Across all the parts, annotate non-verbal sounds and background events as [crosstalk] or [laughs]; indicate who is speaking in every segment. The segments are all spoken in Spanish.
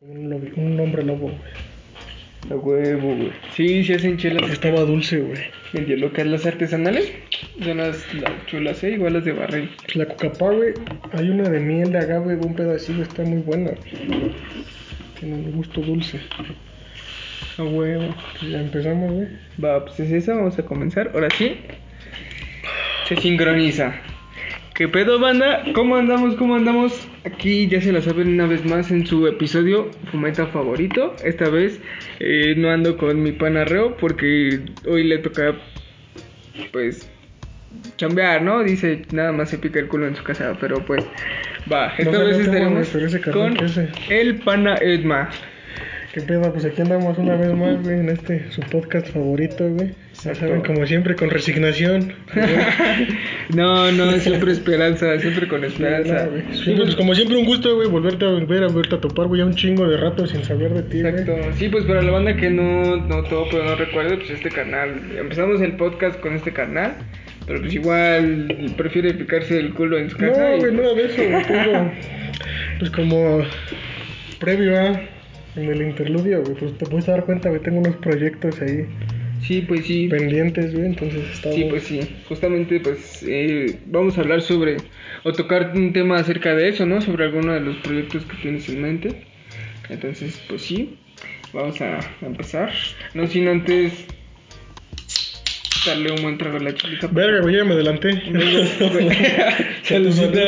Speaker 1: Un, lobo- un hombre lobo, güey.
Speaker 2: A huevo, güey. Sí, sí hacen chelas.
Speaker 1: Estaba dulce, güey.
Speaker 2: En hielo, que las artesanales son las, las chulas, ¿eh? Igual las de barril.
Speaker 1: La cocapá, güey. Hay una de miel de agave, un pedacito, está muy buena. Tiene un gusto dulce.
Speaker 2: A huevo.
Speaker 1: Pues ya empezamos, güey.
Speaker 2: Va, pues es esa, vamos a comenzar. Ahora sí. Se sincroniza. ¿Qué pedo, banda? ¿Cómo andamos? ¿Cómo andamos? Aquí ya se la saben una vez más en su episodio Fumeta favorito. Esta vez eh, no ando con mi panarreo porque hoy le toca, pues, chambear, ¿no? Dice, nada más se pica el culo en su casa, pero pues, va. Esta
Speaker 1: No,
Speaker 2: vez estaremos con el pana Edma.
Speaker 1: ¿Qué pedo? Pues aquí andamos una vez más, güey, en este, su podcast favorito, güey. Saben, como siempre, con resignación. [laughs]
Speaker 2: No, no, siempre esperanza, siempre con esperanza.
Speaker 1: Siempre, pues, como siempre, un gusto, güey, volverte a ver, a verte a topar, güey, ya un chingo de rato sin saber de ti, güey.
Speaker 2: Exacto. Sí, pues para la banda que no, no todo, pero no recuerde, pues este canal. Empezamos el podcast con este canal, pero pues igual prefiere picarse el culo en su casa.
Speaker 1: No, güey, nada de eso, güey. Pues como previo a en el interludio, güey, pues te puedes dar cuenta, güey, tengo unos proyectos ahí
Speaker 2: Sí, pues sí.
Speaker 1: pendientes, güey, entonces está
Speaker 2: Sí, pues sí. Justamente, pues eh, vamos a hablar sobre, o tocar un tema acerca de eso, ¿no? Sobre alguno de los proyectos que tienes en mente. Entonces, pues sí, vamos a empezar. No sin antes darle un buen trago a la chelita.
Speaker 1: Verga, güey, ya me adelanté. [laughs] [laughs]
Speaker 2: Saludcita.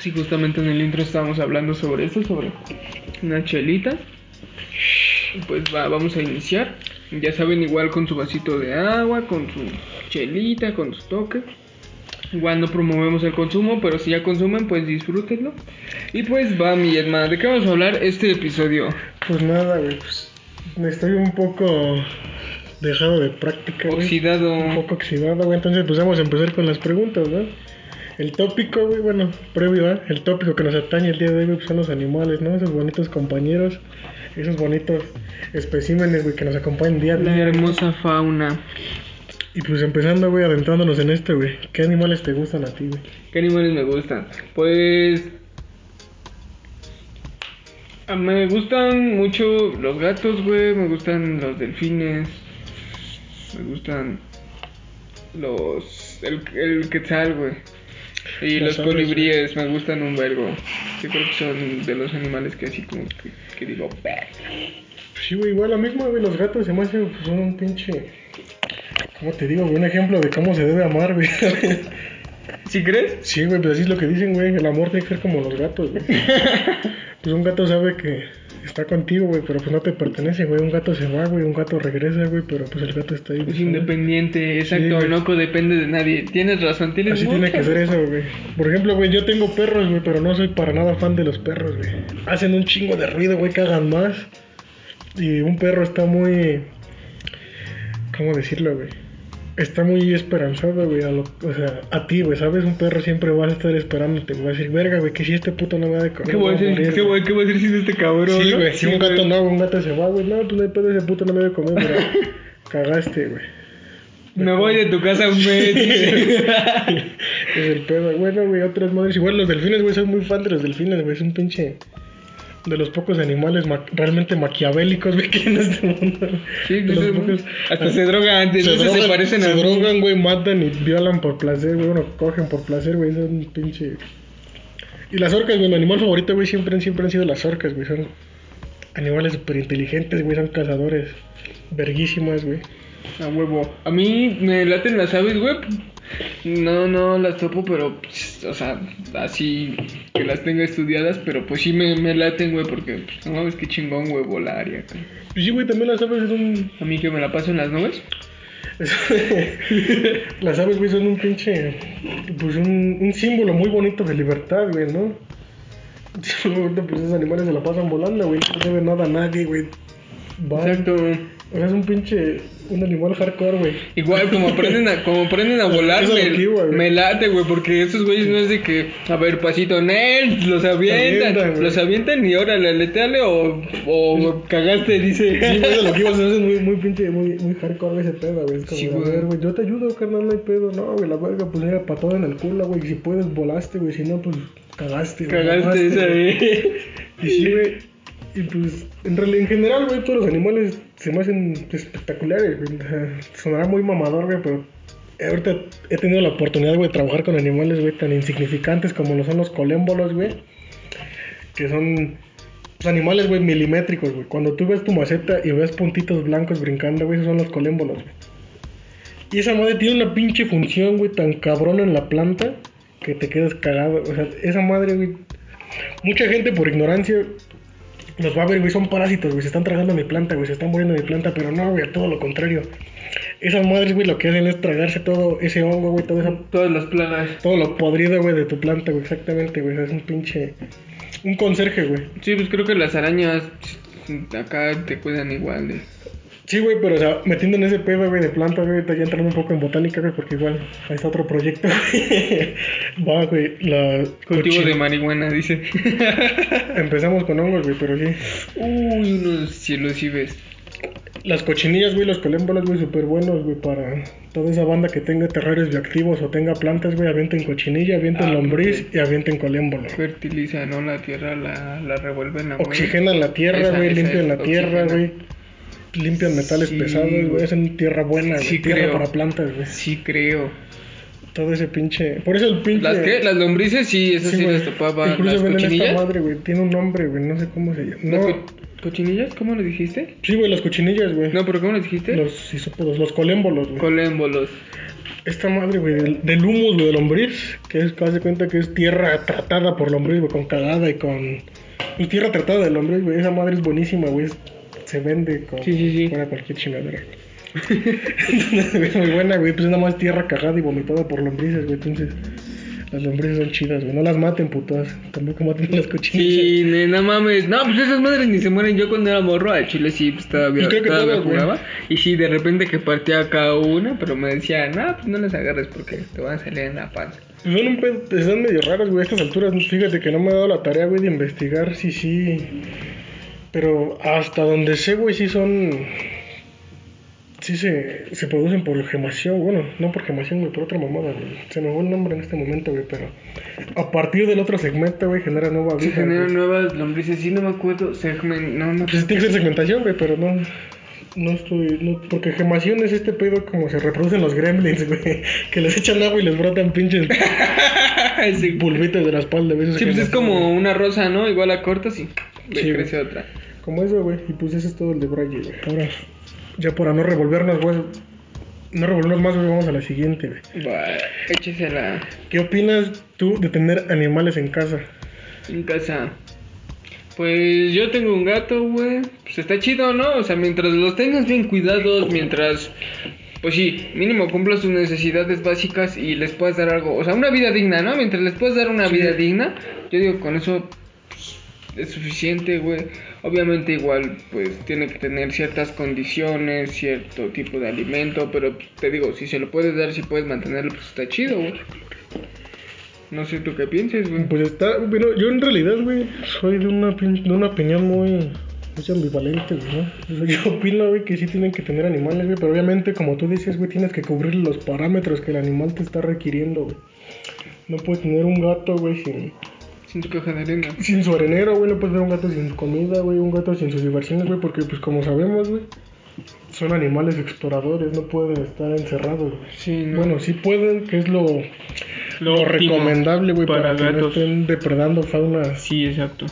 Speaker 2: Sí, justamente en el intro estábamos hablando sobre eso, sobre una chelita. Pues va, vamos a iniciar. Ya saben, igual con su vasito de agua, con su chelita, con su toque. Igual no promovemos el consumo, pero si ya consumen, pues disfrútenlo. Y pues va, mi hermana, ¿de qué vamos a hablar este episodio?
Speaker 1: Pues nada, güey, pues estoy un poco dejado de práctica, güey.
Speaker 2: Oxidado.
Speaker 1: Un poco oxidado, güey, entonces pues vamos a empezar con las preguntas, ¿no? El tópico, güey, bueno, previo, ¿eh? El tópico que nos atañe el día de hoy, güey, pues, son los animales, ¿no? Esos bonitos compañeros, esos bonitos especímenes, güey, que nos acompañan día a
Speaker 2: La
Speaker 1: día.
Speaker 2: hermosa fauna.
Speaker 1: Y pues empezando, güey, adentrándonos en este, güey. ¿Qué animales te gustan a ti, güey?
Speaker 2: ¿Qué animales me gustan? Pues. Me gustan mucho los gatos, güey. Me gustan los delfines. Me gustan los. El, el quetzal, güey. Y los
Speaker 1: aves,
Speaker 2: colibríes me gustan un vergo. Yo creo que son de los animales que así como que, que digo, "Bah".
Speaker 1: Sí, güey, igual la misma, güey, los gatos se me hacen, pues, son un pinche... ¿Cómo te digo, güey? Un ejemplo de cómo se debe amar, güey. [laughs]
Speaker 2: ¿Sí crees?
Speaker 1: Sí, güey, pues así es lo que dicen, güey. El amor tiene que ser como los gatos, güey. [laughs] pues un gato sabe que está contigo, güey, pero pues no te pertenece, güey. Un gato se va, güey, un gato regresa, güey, pero pues el gato está ahí.
Speaker 2: Es independiente, exacto,
Speaker 1: güey.
Speaker 2: no depende de nadie. Tienes razón, tienes
Speaker 1: Así tiene que ser eso, güey. Por ejemplo, güey, yo tengo perros, güey, pero no soy para nada fan de los perros, güey. Hacen un chingo de ruido, güey, cagan más. Y un perro está muy... ¿Cómo decirlo, güey? Está muy esperanzado, güey, a lo- o sea, a ti, güey, ¿sabes? Un perro siempre va a estar esperándote, va a decir, verga, güey, que si este puto no me da de comer,
Speaker 2: ¿Qué voy a
Speaker 1: voy
Speaker 2: hacer?
Speaker 1: morir,
Speaker 2: ¿Qué
Speaker 1: güey".
Speaker 2: voy, qué voy a hacer sin este cabrón?
Speaker 1: Sí, güey, si un gato
Speaker 2: güey.
Speaker 1: no, un gato se va, güey, no, pues no hay pedo, ese puto no me da de comer, güey. [laughs] Cagaste, güey.
Speaker 2: Me voy de tu casa un mes. [laughs]
Speaker 1: es el pedo. Bueno, güey, otras madres. Igual los delfines, güey, soy muy fan de los delfines, güey. Es un pinche. De los pocos animales ma- realmente maquiavélicos, güey, que hay en este mundo.
Speaker 2: Sí,
Speaker 1: De los pocos-
Speaker 2: hasta se drogan, antes,
Speaker 1: se
Speaker 2: se,
Speaker 1: drogan,
Speaker 2: se parecen
Speaker 1: se
Speaker 2: a
Speaker 1: drogan, güey, matan y violan por placer, güey. Bueno, cogen por placer, güey. Son un pinche. Y las orcas, güey, mi animal favorito, güey, siempre, siempre han sido las orcas, güey. Son animales súper inteligentes, güey. Son cazadores. Verguísimas, güey.
Speaker 2: A huevo. A mí me laten las aves, güey. No, no las topo, pero, pues, o sea, así que las tenga estudiadas, pero pues sí me, me laten, güey, porque, pues, no mames, qué chingón, güey, volar y acá.
Speaker 1: Y sí, güey, también las aves son
Speaker 2: A mí que me la paso en las nubes. [laughs]
Speaker 1: Las aves, güey, son un pinche. Pues un, un símbolo muy bonito de libertad, güey, ¿no? [laughs] Pues esos animales se la pasan volando, güey. No debe nada a nadie, güey.
Speaker 2: Exacto.
Speaker 1: O sea, es un pinche. Un animal hardcore, güey.
Speaker 2: Igual, como aprenden a, como aprenden a volar, me, me late, güey, porque esos güeyes no es de que, a ver, pasito, Nel, los avientan, los avientan y órale, aleteale o, o cagaste, dice.
Speaker 1: Sí, güey, lo que iba a hacer es muy, muy pinche, muy, muy hardcore güey, ese pedo, güey. Es como,
Speaker 2: Sí,
Speaker 1: a ver, güey, yo te ayudo, carnal, no hay pedo. No, güey, la verga, pues mira, patada en el culo, güey. Si puedes, volaste, güey. Si no, pues cagaste, güey,
Speaker 2: Cagaste esa,
Speaker 1: güey. Y sí, güey. Y pues, en realidad, en general, güey, todos los animales se me hacen espectaculares, sonará muy mamador, güey, pero ahorita he tenido la oportunidad, güey, de trabajar con animales, güey, tan insignificantes como lo son los colémbolos, güey. Que son pues, animales, güey, milimétricos, güey. Cuando tú ves tu maceta y ves puntitos blancos brincando, güey, esos son los colémbolos, güey. Y esa madre tiene una pinche función, güey, tan cabrona en la planta que te quedas cagado. O sea, esa madre, güey. Mucha gente por ignorancia los va a ver, güey, son parásitos, güey, se están tragando mi planta, güey, se están muriendo mi planta, pero no, güey, todo lo contrario. Esas madres, güey, lo que hacen es tragarse todo ese hongo, güey, todo eso,
Speaker 2: Todas las planas.
Speaker 1: todo lo podrido, güey, de tu planta, güey, exactamente, güey, es un pinche, un conserje, güey.
Speaker 2: Sí, pues creo que las arañas acá te cuidan igual de...
Speaker 1: Sí, güey, pero o sea, metiendo en ese pedo, güey, de plantas, güey, ya entrando un poco en botánica, güey, porque igual ahí está otro proyecto, güey. [laughs] Va, güey, la...
Speaker 2: Cultivo de marihuana, dice. [laughs]
Speaker 1: Empezamos con hongos, güey, pero sí.
Speaker 2: Uy, unos cielos y ves.
Speaker 1: Las cochinillas, güey, los colémbolos, güey, súper buenos, güey, para toda esa banda que tenga terrarios bioactivos o tenga plantas, güey, avienten cochinilla, avienten
Speaker 2: Ah,
Speaker 1: lombriz y avienten colémbolo.
Speaker 2: Fertilizan, ¿no? La tierra la, la revuelven a
Speaker 1: Oxigenan la tierra, güey, limpian la tierra, güey. Limpian metales
Speaker 2: Sí,
Speaker 1: pesados,
Speaker 2: güey.
Speaker 1: hacen tierra buena,
Speaker 2: Sí,
Speaker 1: tierra
Speaker 2: creo.
Speaker 1: para plantas, güey.
Speaker 2: Sí, creo.
Speaker 1: Todo ese pinche... Por eso el pinche...
Speaker 2: ¿Las qué? Las lombrices, sí, esas sí,
Speaker 1: güey.
Speaker 2: las.
Speaker 1: Incluso
Speaker 2: ¿Las
Speaker 1: venden esta
Speaker 2: cochinillas?
Speaker 1: madre, güey, tiene un nombre, güey, no sé cómo se llama.
Speaker 2: ¿Las
Speaker 1: No,
Speaker 2: co- cochinillas? ¿Cómo lo dijiste?
Speaker 1: sí, güey, las cochinillas, güey.
Speaker 2: No, pero ¿cómo lo dijiste?
Speaker 1: Los isópodos, los colémbolos, güey.
Speaker 2: Colémbolos.
Speaker 1: Esta madre, güey, del, del humus, güey, de lombriz, que es, haz de cuenta que es tierra tratada por lombriz, güey, con cagada y con... Pues tierra tratada de lombriz, güey, esa madre es buenísima, güey, es- se vende con...
Speaker 2: Sí, sí, sí.
Speaker 1: Fuera cualquier chingadera. [laughs] es muy buena, güey, pues es nada más tierra cagada y vomitada por lombrices, güey, entonces... Las lombrices son chidas, güey, no las maten, putas, tampoco maten las cochinillas.
Speaker 2: Sí, no mames. No, pues esas madres ni se mueren. Yo cuando era morro al chile sí, pues todavía,
Speaker 1: Y creo que
Speaker 2: todavía
Speaker 1: todos, güey.
Speaker 2: jugaba. Y sí, de repente que partía acá una, pero me decían, no, pues no les agarres porque te van a salir en la panza.
Speaker 1: Pues son, un pedo- son medio raras, güey, a estas alturas. Fíjate que no me he dado la tarea, güey, de investigar si sí. Pero hasta donde sé, güey, sí son. Sí se, se producen por gemación. Bueno, no por gemación, güey, por otra mamada, güey. Se me fue el nombre en este momento, güey, pero. A partir del otro segmento, güey, genera nueva
Speaker 2: Se
Speaker 1: vida.
Speaker 2: generan
Speaker 1: güey.
Speaker 2: nuevas lombrices, sí, no me acuerdo. Segmen, no, no.
Speaker 1: Pues tiene que ser segmentación, güey, pero no. No estoy. No, porque gemación es este pedo como se reproducen los gremlins, [laughs] güey. Que les echan agua y les brotan pinches [laughs]
Speaker 2: sí,
Speaker 1: bulbitos de la espalda, güey.
Speaker 2: Sí, pues es como una rosa, ¿no? Igual la cortas y
Speaker 1: Sí,
Speaker 2: crece otra.
Speaker 1: Como eso, güey. Y pues ese es todo el de Braille, güey. Ahora, ya para no revolvernos, güey. No revolvernos más, güey, vamos a la siguiente, güey.
Speaker 2: Va, échesela
Speaker 1: ¿Qué opinas tú de tener animales en casa?
Speaker 2: en casa. Pues yo tengo un gato, güey. Pues está chido, ¿no? O sea, mientras los tengas bien cuidados, mientras, pues sí, mínimo cumplas tus necesidades básicas y les puedas dar algo. O sea, una vida digna, ¿no? Mientras les puedas dar una
Speaker 1: Sí.
Speaker 2: vida digna, yo digo, con eso pues, es suficiente, güey. Obviamente igual, pues tiene que tener ciertas condiciones, cierto tipo de alimento, pero te digo, si se lo puedes dar, si puedes mantenerlo, pues está chido, güey. No sé tú qué pienses, güey.
Speaker 1: Pues está, bueno, yo en realidad, güey, soy de una, de una opinión muy, muy ambivalente, güey, ¿no? [laughs] Yo opino, güey, que sí tienen que tener animales, güey, pero obviamente, como tú dices, güey, tienes que cubrir los parámetros que el animal te está requiriendo, güey. No puedes tener un gato, güey, sin,
Speaker 2: Sin tu caja de arena.
Speaker 1: sin su arenero, güey, no puedes tener un gato sin comida, güey, un gato sin sus diversiones, güey, porque, pues, como sabemos, güey, son animales exploradores, no pueden estar encerrados, güey.
Speaker 2: Sí, ¿no?
Speaker 1: Bueno, sí pueden, que es lo, lo, recomendable, güey, para,
Speaker 2: para
Speaker 1: que no estén depredando fauna,
Speaker 2: Sí, exacto.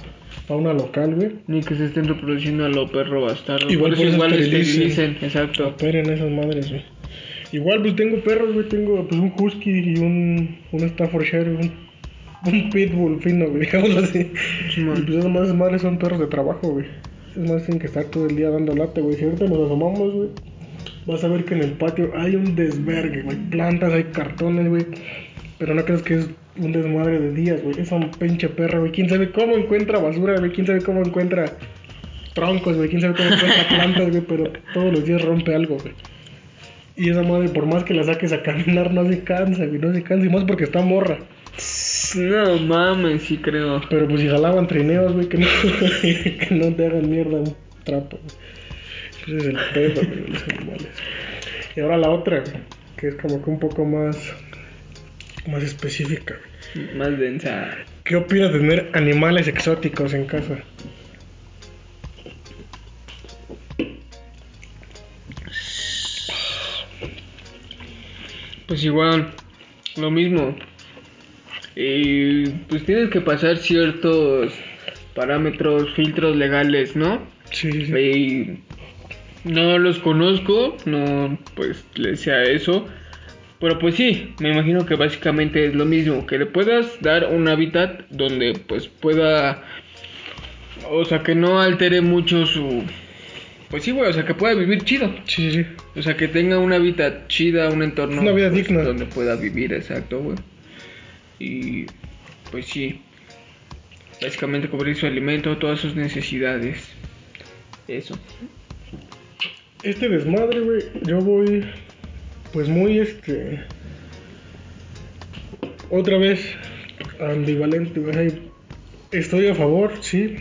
Speaker 1: fauna local, güey.
Speaker 2: Ni que se estén reproduciendo a lo perro bastardo.
Speaker 1: Igual
Speaker 2: por eso igual
Speaker 1: esterilicen.
Speaker 2: exacto.
Speaker 1: Operen esas madres, güey. Igual, pues tengo perros, güey. Tengo pues un husky y un, un Staffordshire, un, [laughs] un pitbull fino, güey, [laughs] digámoslo así.
Speaker 2: Simón.
Speaker 1: Y pues esas madres, madres son perros de trabajo, güey. Es más, tienen que estar todo el día dando lata, güey. Si ahorita nos asomamos, güey, vas a ver que en el patio hay un desvergue, güey. Plantas, hay cartones, güey. Pero no crees que es un desmadre de días, güey. Es un pinche perro, güey. ¿Quién sabe cómo encuentra basura, güey? ¿Quién sabe cómo encuentra troncos, güey? ¿Quién sabe cómo encuentra [laughs] plantas, güey? Pero todos los días rompe algo, güey. Y esa madre, por más que la saques a caminar, no se cansa, güey. No se cansa. Y más porque está morra.
Speaker 2: No mames, sí creo.
Speaker 1: Pero pues si jalaban trineos, güey, que no, [laughs] que no te hagan mierda un trapo. Ese es el pedo, de los animales. Y ahora la otra, que es como que un poco más, más específica.
Speaker 2: Más densa.
Speaker 1: ¿Qué opinas de tener animales exóticos en casa?
Speaker 2: Pues igual, lo mismo. Y pues tienes que pasar ciertos parámetros, filtros legales, ¿no?
Speaker 1: Sí, sí.
Speaker 2: Y no los conozco, no pues le sea eso. Pero pues sí, me imagino que básicamente es lo mismo, que le puedas dar un hábitat donde pues pueda, o sea, que no altere mucho su... Pues sí, güey, o sea, que pueda vivir chido.
Speaker 1: Sí, sí, sí.
Speaker 2: O sea, que tenga un hábitat chida, un entorno
Speaker 1: Una vida
Speaker 2: pues,
Speaker 1: digna.
Speaker 2: donde pueda vivir, exacto, güey. Y pues sí, básicamente cubrir su alimento, todas sus necesidades. Eso.
Speaker 1: Este desmadre, güey, yo voy pues muy este otra vez ambivalente, güey. Estoy a favor, sí,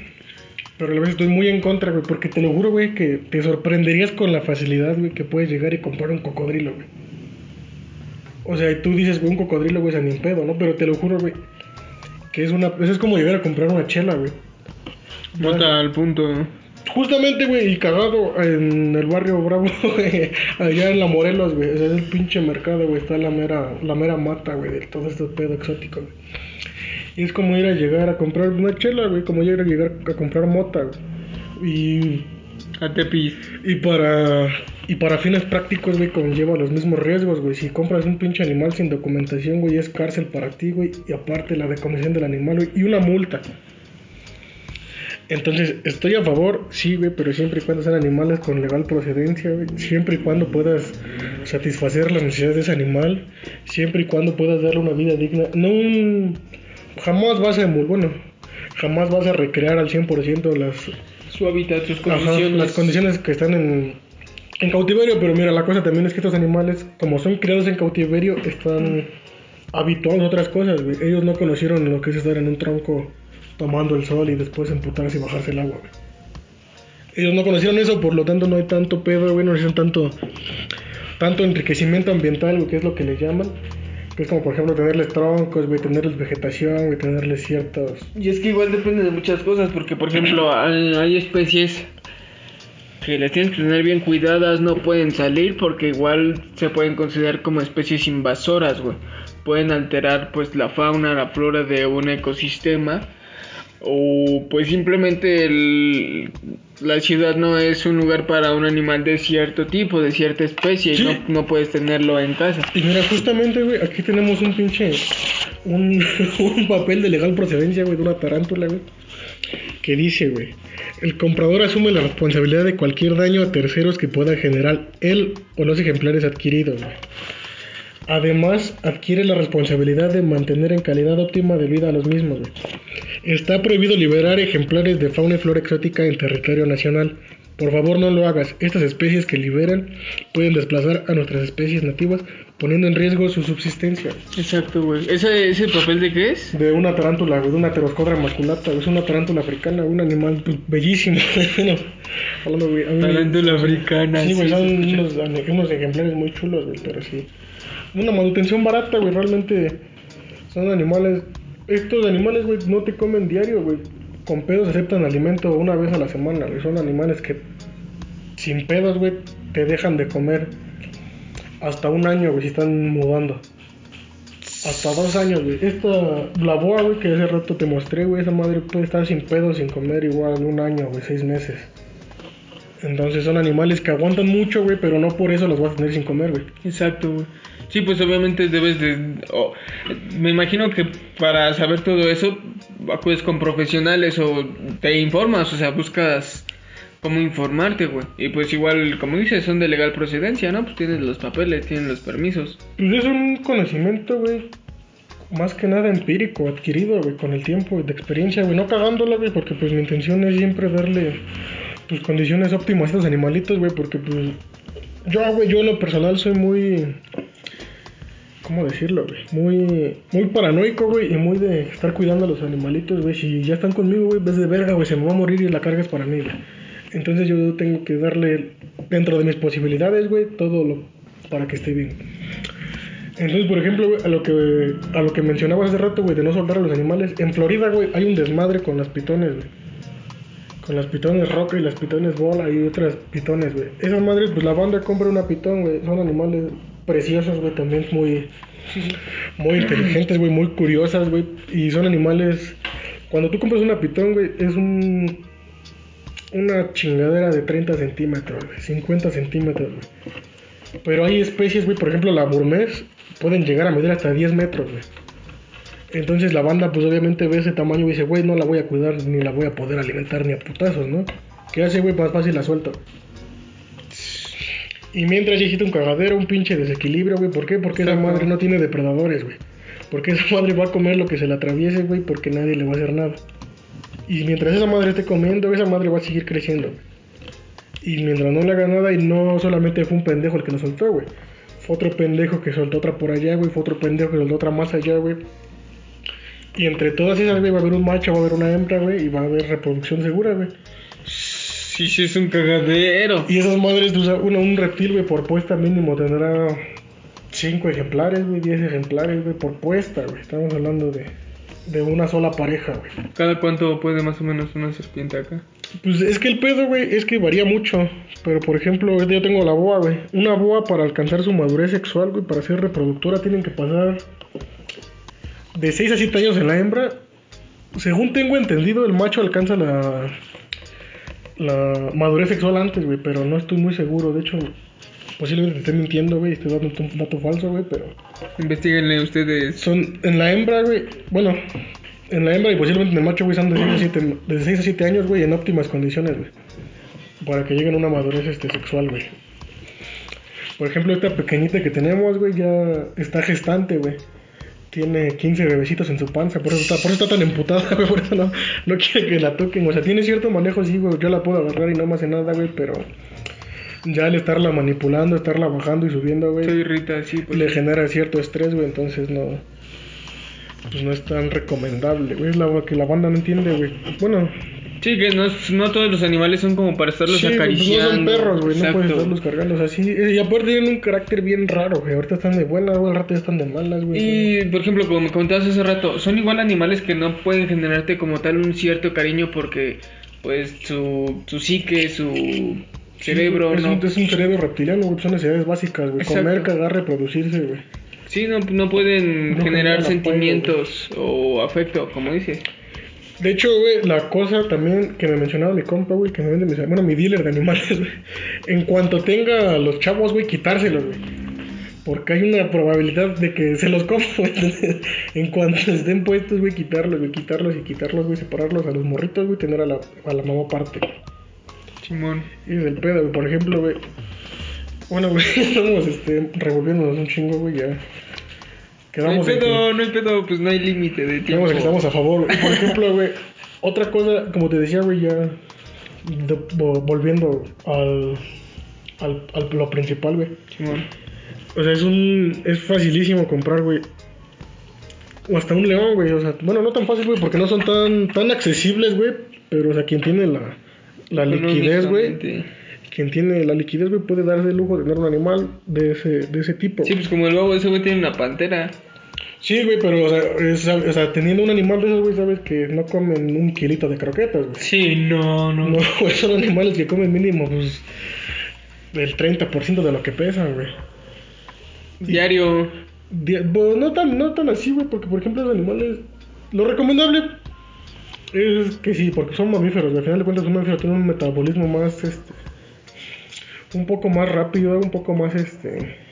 Speaker 1: pero a la vez estoy muy en contra, güey, porque te lo juro, güey, que te sorprenderías con la facilidad, güey, que puedes llegar y comprar un cocodrilo, güey. O sea, y tú dices, güey, un cocodrilo, güey, es ni en pedo, ¿no? Pero te lo juro, güey, que es una... Eso es como llegar a comprar una chela, güey.
Speaker 2: Nota al punto.
Speaker 1: Justamente, güey, y cagado en el barrio Bravo, [laughs] güey, allá en la Morelos, güey, o sea, es el pinche mercado, güey, está la mera, la mera mata, güey, de todo este pedo exótico, güey. Y es como ir a llegar a comprar una chela, güey, como ir a llegar a comprar mota, güey. Y,
Speaker 2: A Tepis.
Speaker 1: y para, y para fines prácticos, güey, conlleva los mismos riesgos, güey. Si compras un pinche animal sin documentación, güey, es cárcel para ti, güey, y aparte la decomisión del animal, güey, y una multa. Entonces, estoy a favor, sí, güey, pero siempre y cuando sean animales con legal procedencia, güey. Siempre y cuando puedas satisfacer las necesidades de ese animal. Siempre y cuando puedas darle una vida digna. No un... Jamás vas a bueno, jamás vas a recrear al 100% las,
Speaker 2: Su hábitat, sus
Speaker 1: Ajá,
Speaker 2: condiciones.
Speaker 1: las condiciones que están en, en cautiverio, pero mira, la cosa también es que estos animales, como son criados en cautiverio, están habituados a otras cosas. Ellos no conocieron lo que es estar en un tronco tomando el sol y después emputarse y bajarse el agua. Ellos no conocieron eso, por lo tanto no hay tanto pedo, güey, no necesitan tanto, tanto enriquecimiento ambiental, güey, que es lo que le llaman. Que es como, por ejemplo, tenerles troncos, tenerles vegetación, tenerles ciertos...
Speaker 2: Y es que igual depende de muchas cosas, porque por ejemplo hay especies que las tienes que tener bien cuidadas, no pueden salir porque igual se pueden considerar como especies invasoras, güey. Pueden alterar pues la fauna, la flora de un ecosistema o pues simplemente el- la ciudad no es un lugar para un animal de cierto tipo, de cierta especie, y no, no puedes tenerlo en casa.
Speaker 1: Y mira, justamente, güey, aquí tenemos un pinche. Un, [laughs] un papel de legal procedencia, güey, de una tarántula, güey. Que dice, güey. El comprador asume la responsabilidad de cualquier daño a terceros que pueda generar él o los ejemplares adquiridos. Además, adquiere la responsabilidad de mantener en calidad óptima de vida a los mismos. Está prohibido liberar ejemplares de fauna y flora exótica en territorio nacional. Por favor, no lo hagas. Estas especies que liberan pueden desplazar a nuestras especies nativas, poniendo en riesgo su subsistencia.
Speaker 2: Exacto, güey. ¿Ese, ¿Ese papel de qué es?
Speaker 1: De una tarántula, güey, de una pteroscodra masculata, es una tarántula africana, un animal pues, bellísimo. [laughs] Bueno, hablando, güey, a mí-
Speaker 2: Tarántula africana,
Speaker 1: Sí, güey,
Speaker 2: sí,
Speaker 1: son unos ejemplares muy chulos, güey, pero sí. Una manutención barata, güey, realmente son animales. Estos animales, güey, no te comen diario, güey. Con pedos aceptan alimento una vez a la semana, güey. Son animales que sin pedos, güey, te dejan de comer hasta un año, güey, si están mudando. Hasta dos años, güey. Esta, la boa, güey, que hace rato te mostré, güey, esa madre puede estar sin pedos, sin comer igual un año, güey, seis meses. Entonces son animales que aguantan mucho, güey, pero no por eso los vas a tener sin comer, güey.
Speaker 2: Exacto, güey. Sí, pues obviamente debes de... o- me imagino que para saber todo eso acudes con profesionales o te informas, o sea, buscas cómo informarte, güey. Y pues igual, como dices, son de legal procedencia, ¿no? Pues tienes los papeles, tienes los permisos.
Speaker 1: Pues es un conocimiento, güey, más que nada empírico, adquirido, güey, con el tiempo de experiencia, güey. No cagándola, güey, porque pues mi intención es siempre darle, pues, condiciones óptimas a estos animalitos, güey, porque pues yo, güey, yo en lo personal soy muy... ¿Cómo decirlo, güey? Muy, muy paranoico, güey, y muy de estar cuidando a los animalitos, güey. Si ya están conmigo, güey, ves de verga, güey, se me va a morir y la carga es para mí, güey. Entonces yo tengo que darle, dentro de mis posibilidades, güey, todo lo para que esté bien. Entonces, por ejemplo, a lo que a lo que mencionabas hace rato, güey, de no soltar a los animales, en Florida, güey, hay un desmadre con las pitones, güey. Con las pitones roca y las pitones bola y otras pitones, güey. Esas madres, pues la banda compra una pitón, güey. Son animales preciosos, güey, también muy muy inteligentes, güey, muy curiosas, güey, y son animales cuando tú compras una pitón, güey, es un una chingadera de 30 centímetros, güey, 50 centímetros, güey. Pero hay especies, güey, por ejemplo, la burmés, pueden llegar a medir hasta 10 metros, güey. Entonces la banda, pues obviamente ve ese tamaño y dice, güey, no la voy a cuidar ni la voy a poder alimentar ni a putazos, ¿no? ¿Qué hace, güey? Más fácil la suelto. Y mientras ya existe un cagadero, un pinche desequilibrio, güey. ¿Por qué? Porque esa madre no tiene depredadores, güey. Porque esa madre va a comer lo que se le atraviese, güey, porque nadie le va a hacer nada. Y mientras esa madre esté comiendo, esa madre va a seguir creciendo. Y mientras no le haga nada, y no solamente fue un pendejo el que lo soltó, güey. Fue otro pendejo que soltó otra por allá, güey. Fue otro pendejo que soltó otra más allá, güey. Y entre todas esas, güey, va a haber un macho, va a haber una hembra, güey, y va a haber reproducción segura, güey.
Speaker 2: Sí, sí, es un cagadero.
Speaker 1: Y esas madres, o sea, una- un reptil, güey, por puesta mínimo tendrá 5 ejemplares, güey, 10 ejemplares, güey, por puesta, güey. Estamos hablando de, de una sola pareja, güey.
Speaker 2: ¿Cada cuánto puede más o menos una serpiente acá?
Speaker 1: Pues es que el pedo, güey, es que varía mucho. Pero por ejemplo, yo tengo la boa, güey. Una boa para alcanzar su madurez sexual, güey, para ser reproductora, tienen que pasar de 6 a 7 años en la hembra. Según tengo entendido, el macho alcanza la, la madurez sexual antes, güey, pero no estoy muy seguro. De hecho, posiblemente te esté mintiendo, güey, estoy dando un dato falso, güey, pero
Speaker 2: Investíguenle ustedes.
Speaker 1: son en la hembra, güey. Bueno, en la hembra y posiblemente en el macho, güey, son de 6 a 7, de 6 a 7 años, güey, en óptimas condiciones, güey. Para que lleguen a una madurez este, sexual, güey. Por ejemplo, esta pequeñita que tenemos, güey, ya está gestante, güey. Tiene 15 bebecitos en su panza, por eso está, por eso está tan emputada, [laughs] güey, por eso no, no quiere que la toquen. O sea, tiene cierto manejo, sí, güey, yo la puedo agarrar y no me hace nada, güey, pero ya al estarla manipulando, estarla bajando y subiendo, güey,
Speaker 2: Se irrita así, pues.
Speaker 1: le genera cierto estrés, güey, entonces no pues no es tan recomendable, güey, es la que la banda no entiende, güey. Bueno,
Speaker 2: Sí, que no, no todos los animales son como para estarlos
Speaker 1: sí, pues
Speaker 2: acariciando.
Speaker 1: no son perros, güey, no puedes estarlos cargando, o sea, sí, y aparte tienen un carácter bien raro, güey, ahorita están de buenas, güey, al rato ya están de malas, güey.
Speaker 2: Y, por ejemplo, como me comentabas hace rato, son igual animales que no pueden generarte como tal un cierto cariño porque, pues, su, su psique, su cerebro,
Speaker 1: es,
Speaker 2: no...
Speaker 1: un, es un cerebro reptiliano, güey, son necesidades básicas, güey, comer, cagar, reproducirse, güey.
Speaker 2: Sí, no, no pueden
Speaker 1: No
Speaker 2: generar sentimientos o afecto, como dices.
Speaker 1: De hecho, güey, la cosa también que me mencionaba mi compa, güey, que me vende mis... Bueno, mi dealer de animales, [laughs] güey. En cuanto tenga a los chavos, güey, quitárselos, güey. Porque hay una probabilidad de que se los coma, [laughs] güey. En cuanto estén puestos, güey, quitarlos, güey, quitarlos y quitarlos, güey, separarlos a los morritos, güey, tener a la, a la mamá aparte.
Speaker 2: Simón.
Speaker 1: Y es el pedo, güey. Por ejemplo, güey. Bueno, [laughs] güey, estamos este, revolviéndonos un chingo, güey, ya.
Speaker 2: No hay
Speaker 1: que-
Speaker 2: pedo, no hay pedo, pues no hay límite de tiempo.
Speaker 1: Que estamos a favor. [laughs] Por ejemplo, güey, otra cosa, como te decía, güey, ya de- volviendo al, al, al- lo principal, güey. O sea, es un es facilísimo comprar, güey. O hasta un león, güey. O sea, bueno, no tan fácil, güey, porque no son tan tan accesibles, güey. Pero, o sea, quien tiene la, la liquidez, güey. Quien tiene la liquidez, güey, puede darse el lujo de tener un animal de ese, de ese tipo.
Speaker 2: Sí, pues como el babo, ese güey tiene una pantera.
Speaker 1: Sí, güey, pero, o sea, es- o sea, teniendo un animal de esos, güey, sabes que no comen un kilito de croquetas, güey.
Speaker 2: Sí, no, no.
Speaker 1: No, [laughs] güey, son animales que comen mínimo, pues, del 30% de lo que pesan, güey.
Speaker 2: Diario.
Speaker 1: Di- bo- No tan, no tan así, güey, porque, por ejemplo, los animales... Lo recomendable es que sí, porque son mamíferos. Al final de cuentas, un mamífero tiene un metabolismo más, este... Un poco más rápido, un poco más, este...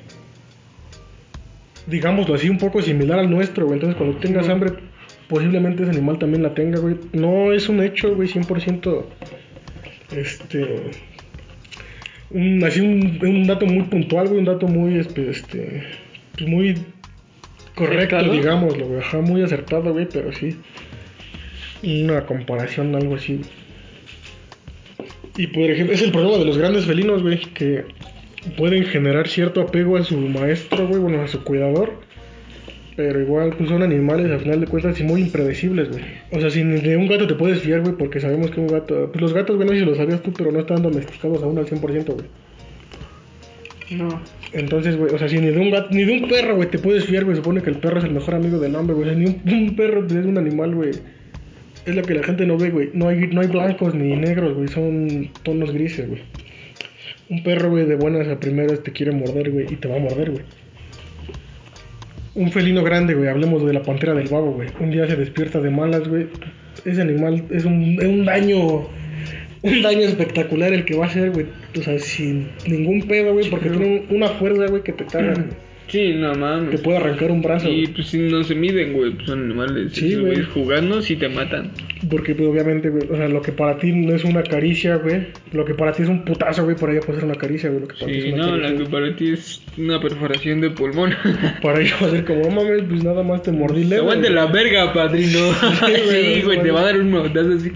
Speaker 1: Digámoslo así, un poco similar al nuestro, güey. Entonces, cuando tengas hambre, posiblemente ese animal también la tenga, güey. No es un hecho, güey, 100%... Este... Un, así un, un dato muy puntual, güey, un dato muy, este, este pues muy correcto,
Speaker 2: ¿Acertado?
Speaker 1: digámoslo, güey, ajá, muy acertado, güey, pero sí, una comparación, algo así. Y por ejemplo, es el problema de los grandes felinos, güey, que pueden generar cierto apego a su maestro, güey, bueno, a su cuidador, pero igual, pues son animales, al final de cuentas, y muy impredecibles, güey. O sea, si ni de un gato te puedes fiar, güey, porque sabemos que un gato, pues los gatos, güey, no sé si lo sabías tú, pero no están domesticados aún al 100%, güey.
Speaker 2: No.
Speaker 1: Entonces, güey, o sea, si ni de un gato, ni de un perro, güey, te puedes fiar, güey. Supone que el perro es el mejor amigo del hombre, güey. O sea, ni un, un perro es un animal, güey. Es lo que la gente no ve, güey. No hay, no hay blancos ni negros, güey. Son tonos grises, güey. Un perro, güey, de buenas a primeras te quiere morder, güey. Y te va a morder, güey. Un felino grande, güey. Hablemos de la pantera del babo, güey. Un día se despierta de malas, güey. Ese animal es un, es un daño. Un daño espectacular el que va a hacer, güey. O sea, sin ningún pedo, güey. Porque tiene un- una fuerza, güey, que te caga. [clears throat]
Speaker 2: Sí, no
Speaker 1: Te
Speaker 2: mames.
Speaker 1: puede arrancar un brazo,
Speaker 2: Y pues si no se miden, güey, pues son animales.
Speaker 1: Sí, güey.
Speaker 2: jugando si te matan.
Speaker 1: Porque, pues, obviamente, güey. O sea, lo que para ti no es una caricia, güey. Lo que para ti es un putazo, güey. Para ella puede ser una caricia, güey. Lo que para ti
Speaker 2: Sí,
Speaker 1: es una
Speaker 2: no,
Speaker 1: caricia,
Speaker 2: la que para ti es una perforación de pulmón.
Speaker 1: Para ella va a ser como, no mames, pues nada más te mordí leve.
Speaker 2: Aguante
Speaker 1: güey".
Speaker 2: la verga, padrino. [laughs]
Speaker 1: güey, [laughs]
Speaker 2: sí, güey,
Speaker 1: no
Speaker 2: te va a dar un manotazo así.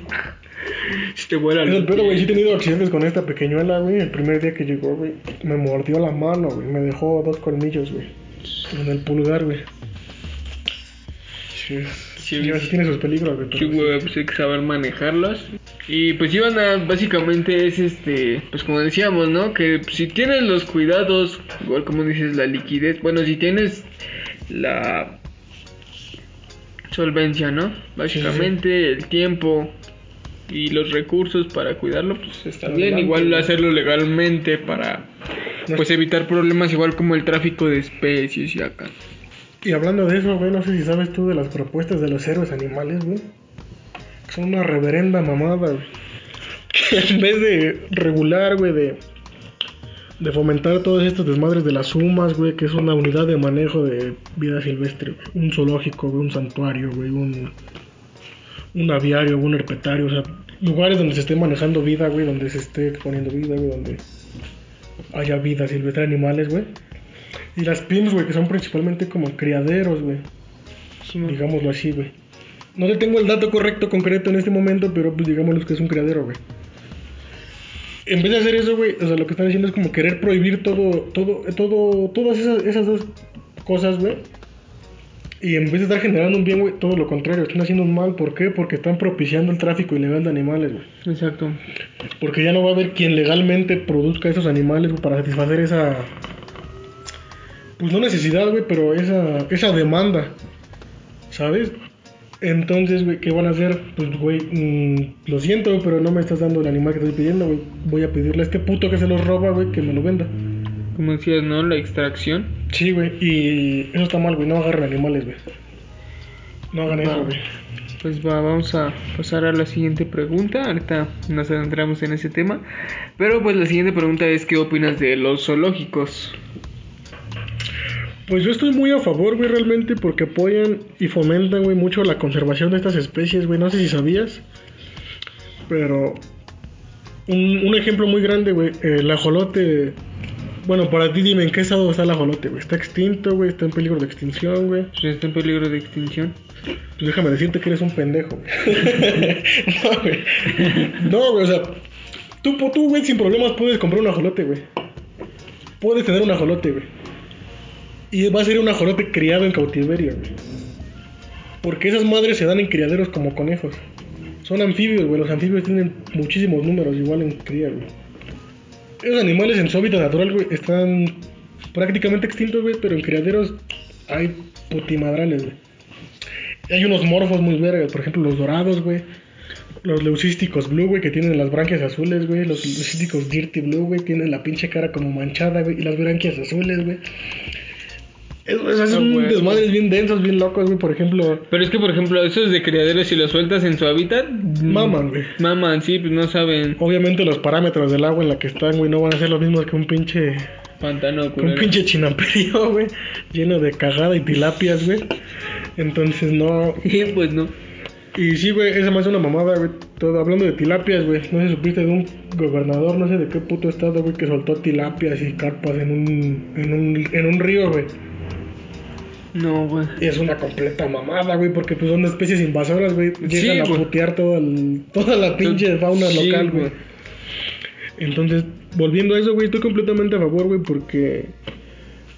Speaker 2: Si te vuela
Speaker 1: Es el pedo, güey. Sí he tenido accidentes con esta pequeñuela, güey. El primer día que llegó, güey, me mordió la mano, güey. Me dejó dos colmillos, güey. En el pulgar, güey. Sí,
Speaker 2: Sí,
Speaker 1: sí, sí tiene sus peligros, güey.
Speaker 2: Sí, güey, pues hay que saber manejarlos. Y pues iban a, básicamente es este, pues como decíamos, ¿no? Que si tienes los cuidados, igual como dices, la liquidez, bueno, si tienes la solvencia, ¿no? Básicamente el tiempo y los recursos para cuidarlo, pues está bien. Igual hacerlo legalmente para, pues evitar problemas igual como el tráfico de especies y acá.
Speaker 1: Y hablando de eso, güey, no sé si sabes tú de las propuestas de los héroes animales, güey. Son una reverenda mamada, güey. Que [laughs] en vez de regular, güey, de, de fomentar todos estos desmadres de las sumas, güey, que es una unidad de manejo de vida silvestre, güey. Un zoológico, güey, un santuario, güey, un, un aviario, un herpetario, o sea, lugares donde se esté manejando vida, güey, donde se esté exponiendo vida, güey, donde haya vida silvestre animales, güey. Y las PIMS, güey, que son principalmente como criaderos, güey. Digámoslo así, güey. No te tengo el dato correcto, concreto en este momento, pero pues digámoslo que es un criadero, güey. En vez de hacer eso, güey, o sea, lo que están haciendo es como querer prohibir todo, todo, todo, todas esas, esas dos cosas, güey. Y en vez de estar generando un bien, güey, todo lo contrario, están haciendo un mal. ¿Por qué? Porque están propiciando el tráfico ilegal de animales, güey.
Speaker 2: Exacto.
Speaker 1: Porque ya no va a haber quien legalmente produzca esos animales para satisfacer esa. Pues no necesidad, güey, pero esa, esa demanda. ¿Sabes? Entonces, güey, ¿qué van a hacer? Pues, güey, mm, lo siento, pero no me estás dando el animal que estoy pidiendo, güey. Voy a pedirle a este puto que se los roba, güey, que me lo venda.
Speaker 2: Como decías, ¿no? La extracción.
Speaker 1: Sí, güey, y eso está mal, güey. No agarren animales, güey. No hagan eso, güey.
Speaker 2: Pues va, vamos a pasar a la siguiente pregunta. Ahorita nos adentramos en ese tema. Pero pues la siguiente pregunta es ¿qué opinas de los zoológicos?
Speaker 1: Pues yo estoy muy a favor, güey, realmente, porque apoyan y fomentan, güey, mucho la conservación de estas especies, güey. No sé si sabías, pero un, un ejemplo muy grande, güey, el ajolote. Bueno, para ti dime, ¿en qué estado está el ajolote, güey? ¿Está extinto, güey? ¿Está en peligro de extinción, güey?
Speaker 2: Está en peligro de extinción.
Speaker 1: Pues déjame decirte que eres un pendejo, güey. no, [laughs] güey. No, güey, o sea, tú, tú, güey, sin problemas puedes comprar un ajolote, güey. Puedes tener un ajolote, güey. Y va a ser un ajolote criado en cautiverio, güey. Porque esas madres se dan en criaderos como conejos. Son anfibios, güey. Los anfibios tienen muchísimos números, igual en cría, güey. Esos animales en su hábitat natural, güey, están prácticamente extintos, güey, pero en criaderos hay putimadrales, güey. Hay unos morfos muy vergas, por ejemplo, los dorados, güey. Los leucísticos blue, güey, que tienen las branquias azules, güey. Los leucísticos dirty blue, güey, tienen la pinche cara como manchada, güey. Y las branquias azules, güey.
Speaker 2: Ah,
Speaker 1: son
Speaker 2: güey.
Speaker 1: desmadres bien densos, bien locos, güey. Por ejemplo,
Speaker 2: Pero es que, por ejemplo, esos de criaderos, si los sueltas en su hábitat,
Speaker 1: maman, güey.
Speaker 2: maman, sí, pues no saben.
Speaker 1: Obviamente los parámetros del agua en la que están, güey, no van a ser los mismos que un pinche...
Speaker 2: Pantano,
Speaker 1: que un pinche chinamperio, [laughs] güey. Lleno de cagada y tilapias, güey. Entonces no... [laughs]
Speaker 2: Sí, pues no.
Speaker 1: Y sí, güey, esa más es una mamada, güey. Todo hablando de tilapias, güey. No sé si supiste de un gobernador, no sé de qué puto estado, güey, que soltó tilapias y carpas en un, en un, en un río, güey.
Speaker 2: No, güey.
Speaker 1: Y es una completa mamada, güey, porque pues son especies invasoras, güey. Llegan
Speaker 2: Sí,
Speaker 1: a putear todo el- toda la pinche fauna
Speaker 2: Sí,
Speaker 1: local, güey.
Speaker 2: güey.
Speaker 1: Entonces, volviendo a eso, güey, estoy completamente a favor, güey, porque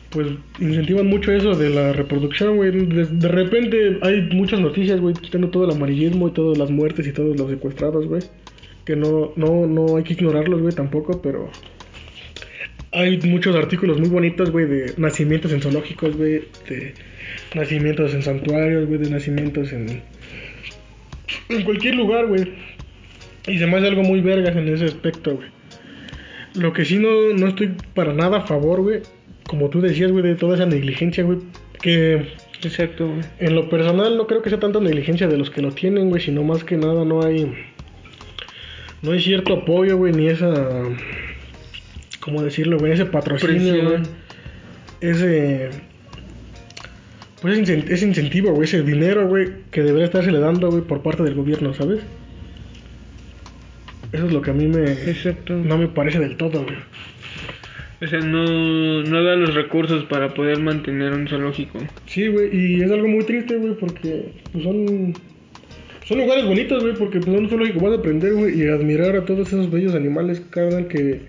Speaker 1: pues incentivan mucho eso de la reproducción, güey. De, de repente hay muchas noticias, güey, quitando todo el amarillismo y todas las muertes y todos los secuestrados, güey. Que no, no, no hay que ignorarlos, güey, tampoco, pero hay muchos artículos muy bonitos, güey, de nacimientos en zoológicos, güey, de nacimientos en santuarios, güey, de nacimientos en, en cualquier lugar, güey. Y se me hace algo muy vergas en ese aspecto, güey. Lo que sí no, no estoy para nada a favor, güey, como tú decías, güey, de toda esa negligencia, güey, que
Speaker 2: Exacto, güey.
Speaker 1: en lo personal no creo que sea tanta negligencia de los que lo tienen, güey, sino más que nada no hay no hay cierto apoyo, güey, ni esa cómo decirlo, güey, ese patrocinio, güey. Ese pues ese incen- ese incentivo, güey, ese dinero, güey, que debería estarse le dando, güey, por parte del gobierno, ¿sabes? Eso es lo que a mí me
Speaker 2: Exacto.
Speaker 1: no me parece del todo, güey.
Speaker 2: O sea, no, no da los recursos para poder mantener un zoológico.
Speaker 1: Sí, güey, y es algo muy triste, güey, porque pues, son son lugares bonitos, güey, porque pues son zoológico vas a aprender, güey, y admirar a todos esos bellos animales, carnal, que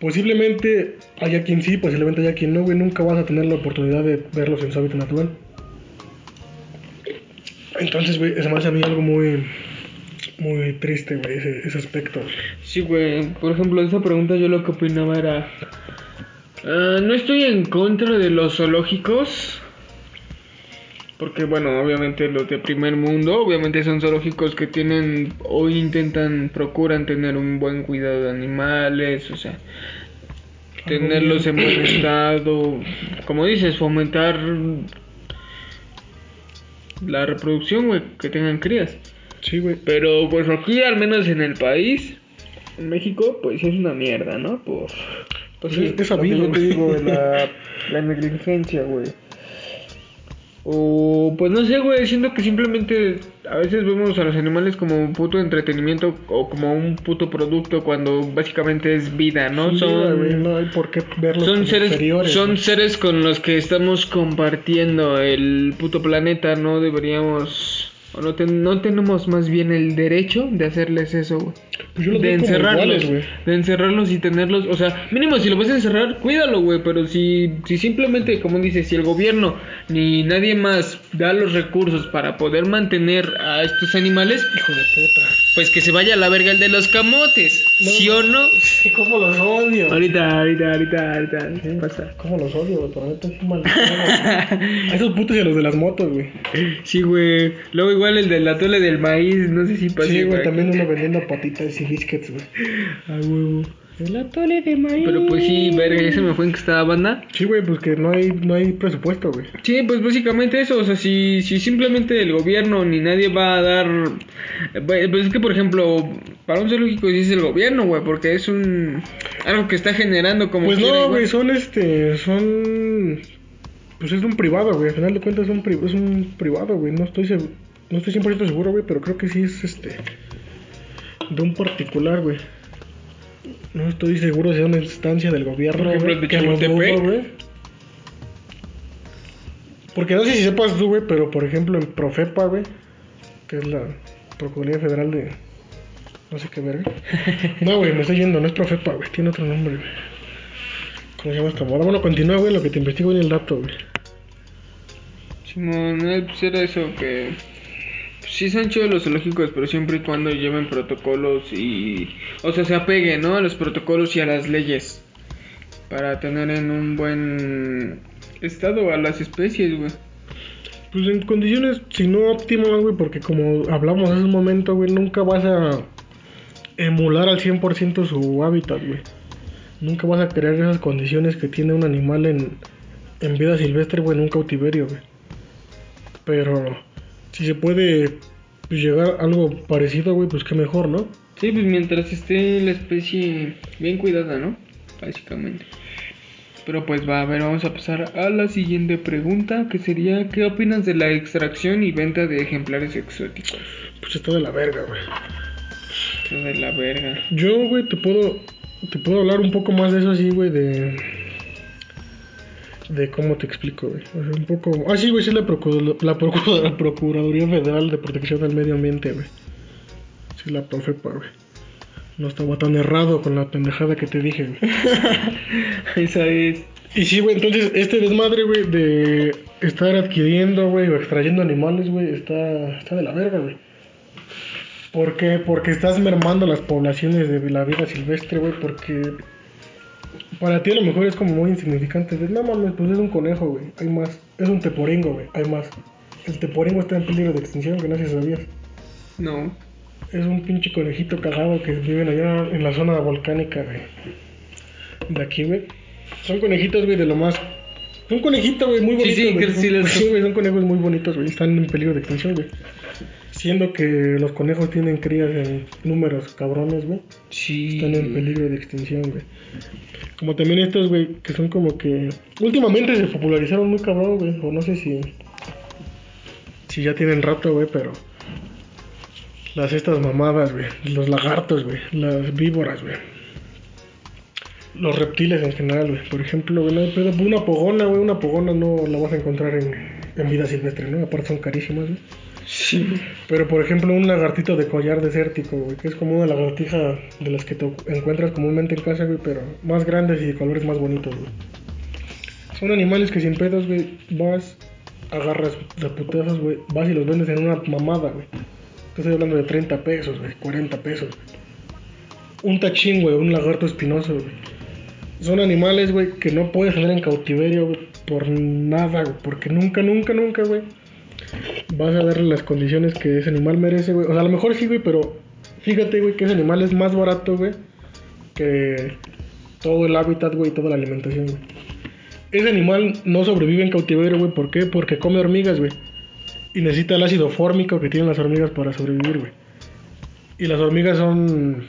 Speaker 1: posiblemente haya quien sí, posiblemente haya quien no, güey, nunca vas a tener la oportunidad de verlos en su hábitat natural. Entonces, güey, me hace a mí algo muy muy triste, güey, ese, ese aspecto.
Speaker 2: Sí, güey. Por ejemplo, esa pregunta yo lo que opinaba era... ah, no estoy en contra de los zoológicos. Porque, bueno, obviamente los de primer mundo, obviamente son zoológicos que tienen o intentan, procuran tener un buen cuidado de animales, o sea, tenerlos en buen estado. Como dices, fomentar la reproducción, güey, que tengan crías.
Speaker 1: Sí, güey.
Speaker 2: Pero pues aquí, al menos en el país, en México, pues es una mierda, ¿no? Por...
Speaker 1: Pues
Speaker 2: sí,
Speaker 1: es- es sabido,
Speaker 2: yo te digo, la, [laughs] la negligencia, güey. O pues no sé, güey, siento que simplemente a veces vemos a los animales como un puto entretenimiento o como un puto producto cuando básicamente es vida, ¿no?
Speaker 1: Sí,
Speaker 2: son
Speaker 1: güey, no hay por qué verlos
Speaker 2: son
Speaker 1: como
Speaker 2: seres, son seres con los que estamos compartiendo el puto planeta, no deberíamos, o no, ten- no tenemos más bien el derecho de hacerles eso, güey.
Speaker 1: Pues yo los
Speaker 2: De encerrarlos,
Speaker 1: güey.
Speaker 2: de encerrarlos y tenerlos, o sea, mínimo si lo vas a encerrar, cuídalo, güey, pero si, si simplemente, como dices, si el gobierno ni nadie más da los recursos para poder mantener a estos animales,
Speaker 1: Hijo de puta.
Speaker 2: pues que se vaya a la verga el de los camotes,
Speaker 1: No,
Speaker 2: ¿sí o no?
Speaker 1: Sí, cómo los odio.
Speaker 2: Ahorita, ahorita, ahorita, ahorita,
Speaker 1: Sí,
Speaker 2: ¿qué pasa?
Speaker 1: ¿Cómo los odio, güey? Por neta, es un güey. A esos putos y a los de las motos, güey.
Speaker 2: Sí, güey. Luego igual el del atole del maíz, no sé si pasa.
Speaker 1: Sí, güey, también uno vendiendo patitas y biscuits, güey.
Speaker 2: Ah, huevo. El atole de maíz. Pero pues sí, verga, ya se me fue en que estaba banda.
Speaker 1: Sí, güey, pues que no hay, no hay presupuesto, güey.
Speaker 2: Sí, pues básicamente eso, o sea, si, si simplemente el gobierno ni nadie va a dar... eh, Pues es que, por ejemplo, para un zoológico sí es el gobierno, güey, porque es un... Algo que está generando como...
Speaker 1: Pues
Speaker 2: quiera,
Speaker 1: no, güey, son este, son... Pues es un privado, güey, al final de cuentas es un, pri- es un privado, güey, no estoy seguro, no estoy 100% seguro, güey, pero creo que sí es este, de un particular, güey. No estoy seguro si es una instancia del gobierno,
Speaker 2: Por ejemplo, el de
Speaker 1: güey. Porque no sé si sepas tú, güey, pero por ejemplo en Profepa, güey, que es la Procuraduría Federal de... No sé qué verga. [laughs] No, güey, me estoy yendo, no es Profepa, güey, tiene otro nombre, güey. ¿Cómo se llama esta moda? Bueno, continúa, güey, lo que te investigo en el dato, güey.
Speaker 2: Simón, eh, pues era eso que... sí son chidos los zoológicos, pero siempre y cuando lleven protocolos y... O sea, se apeguen, ¿no? A los protocolos y a las leyes. Para tener en un buen estado a las especies, güey.
Speaker 1: Pues en condiciones, si no óptimas, güey, porque como hablamos hace un momento, güey, nunca vas a emular al 100% su hábitat, güey. Nunca vas a crear esas condiciones que tiene un animal en, en vida silvestre, güey, en un cautiverio, güey. Pero si se puede pues, llegar a algo parecido, güey, pues qué mejor, ¿no?
Speaker 2: Sí, pues mientras esté la especie bien cuidada, ¿no? Básicamente. Pero pues va, a ver, vamos a pasar a la siguiente pregunta, que sería, ¿qué opinas de la extracción y venta de ejemplares exóticos?
Speaker 1: Pues está de la verga, güey.
Speaker 2: Esto de la verga.
Speaker 1: Yo, güey, te puedo, te puedo hablar un poco más de eso así, güey, de... De cómo te explico, güey. O sea, un poco... Ah, sí, güey, sí la, Procu- la, Procu- la Procuraduría Federal de Protección del Medio Ambiente, güey. Sí, la Profepa, güey. No estaba tan errado con la pendejada que te dije, güey. [laughs]
Speaker 2: Esa es.
Speaker 1: Y sí, güey, entonces este desmadre, güey, de estar adquiriendo, güey, o extrayendo animales, güey, está, está de la verga, güey. ¿Por qué? Porque estás mermando las poblaciones de la vida silvestre, güey, porque Para ti a lo mejor es como muy insignificante. De, no mames, pues es un conejo, güey. Hay más. Es un teporingo, güey. Hay más. El teporingo está en peligro de extinción, que no sé si sabías.
Speaker 2: No.
Speaker 1: Es un pinche conejito cagado que viven allá en la zona volcánica de, de aquí, güey. Son conejitos, güey, de lo más. Un conejito, güey, muy
Speaker 2: Sí,
Speaker 1: bonito.
Speaker 2: sí,
Speaker 1: güey.
Speaker 2: que sí
Speaker 1: Son-
Speaker 2: les-
Speaker 1: sí, güey, son conejos muy bonitos, güey. Están en peligro de extinción, güey. Siendo que los conejos tienen crías en números cabrones, güey.
Speaker 2: Sí.
Speaker 1: Están en peligro de extinción, güey. Como también estos, güey, que son como que... Últimamente se popularizaron muy cabrón, güey. O no sé si... Si ya tienen rato, güey, pero... Las estas mamadas, güey. Los lagartos, güey. Las víboras, güey. Los reptiles en general, güey. Por ejemplo, güey, no hay pedo. Una pogona, güey. Una pogona no la vas a encontrar en, en vida silvestre, ¿no? Aparte son carísimas, güey.
Speaker 2: Sí.
Speaker 1: Pero por ejemplo, un lagartito de collar desértico, güey, que es como una lagartija de las que te encuentras comúnmente en casa, güey, pero más grandes y de colores más bonitos, güey. Son animales que sin pedos, güey, vas, agarras de putazos, güey, vas y los vendes en una mamada, güey. Te estoy hablando de 30 pesos, güey, 40 pesos. Un tachín, güey, un lagarto espinoso, güey. Son animales, güey, que no puedes tener en cautiverio, por nada, porque nunca, nunca, nunca, güey, vas a darle las condiciones que ese animal merece, güey. O sea, a lo mejor sí, güey, pero fíjate, güey, que ese animal es más barato, güey, que todo el hábitat, güey, y toda la alimentación, güey. Ese animal no sobrevive en cautiverio, güey. ¿Por qué? Porque come hormigas, güey. Y necesita el ácido fórmico que tienen las hormigas para sobrevivir, güey. Y las hormigas son,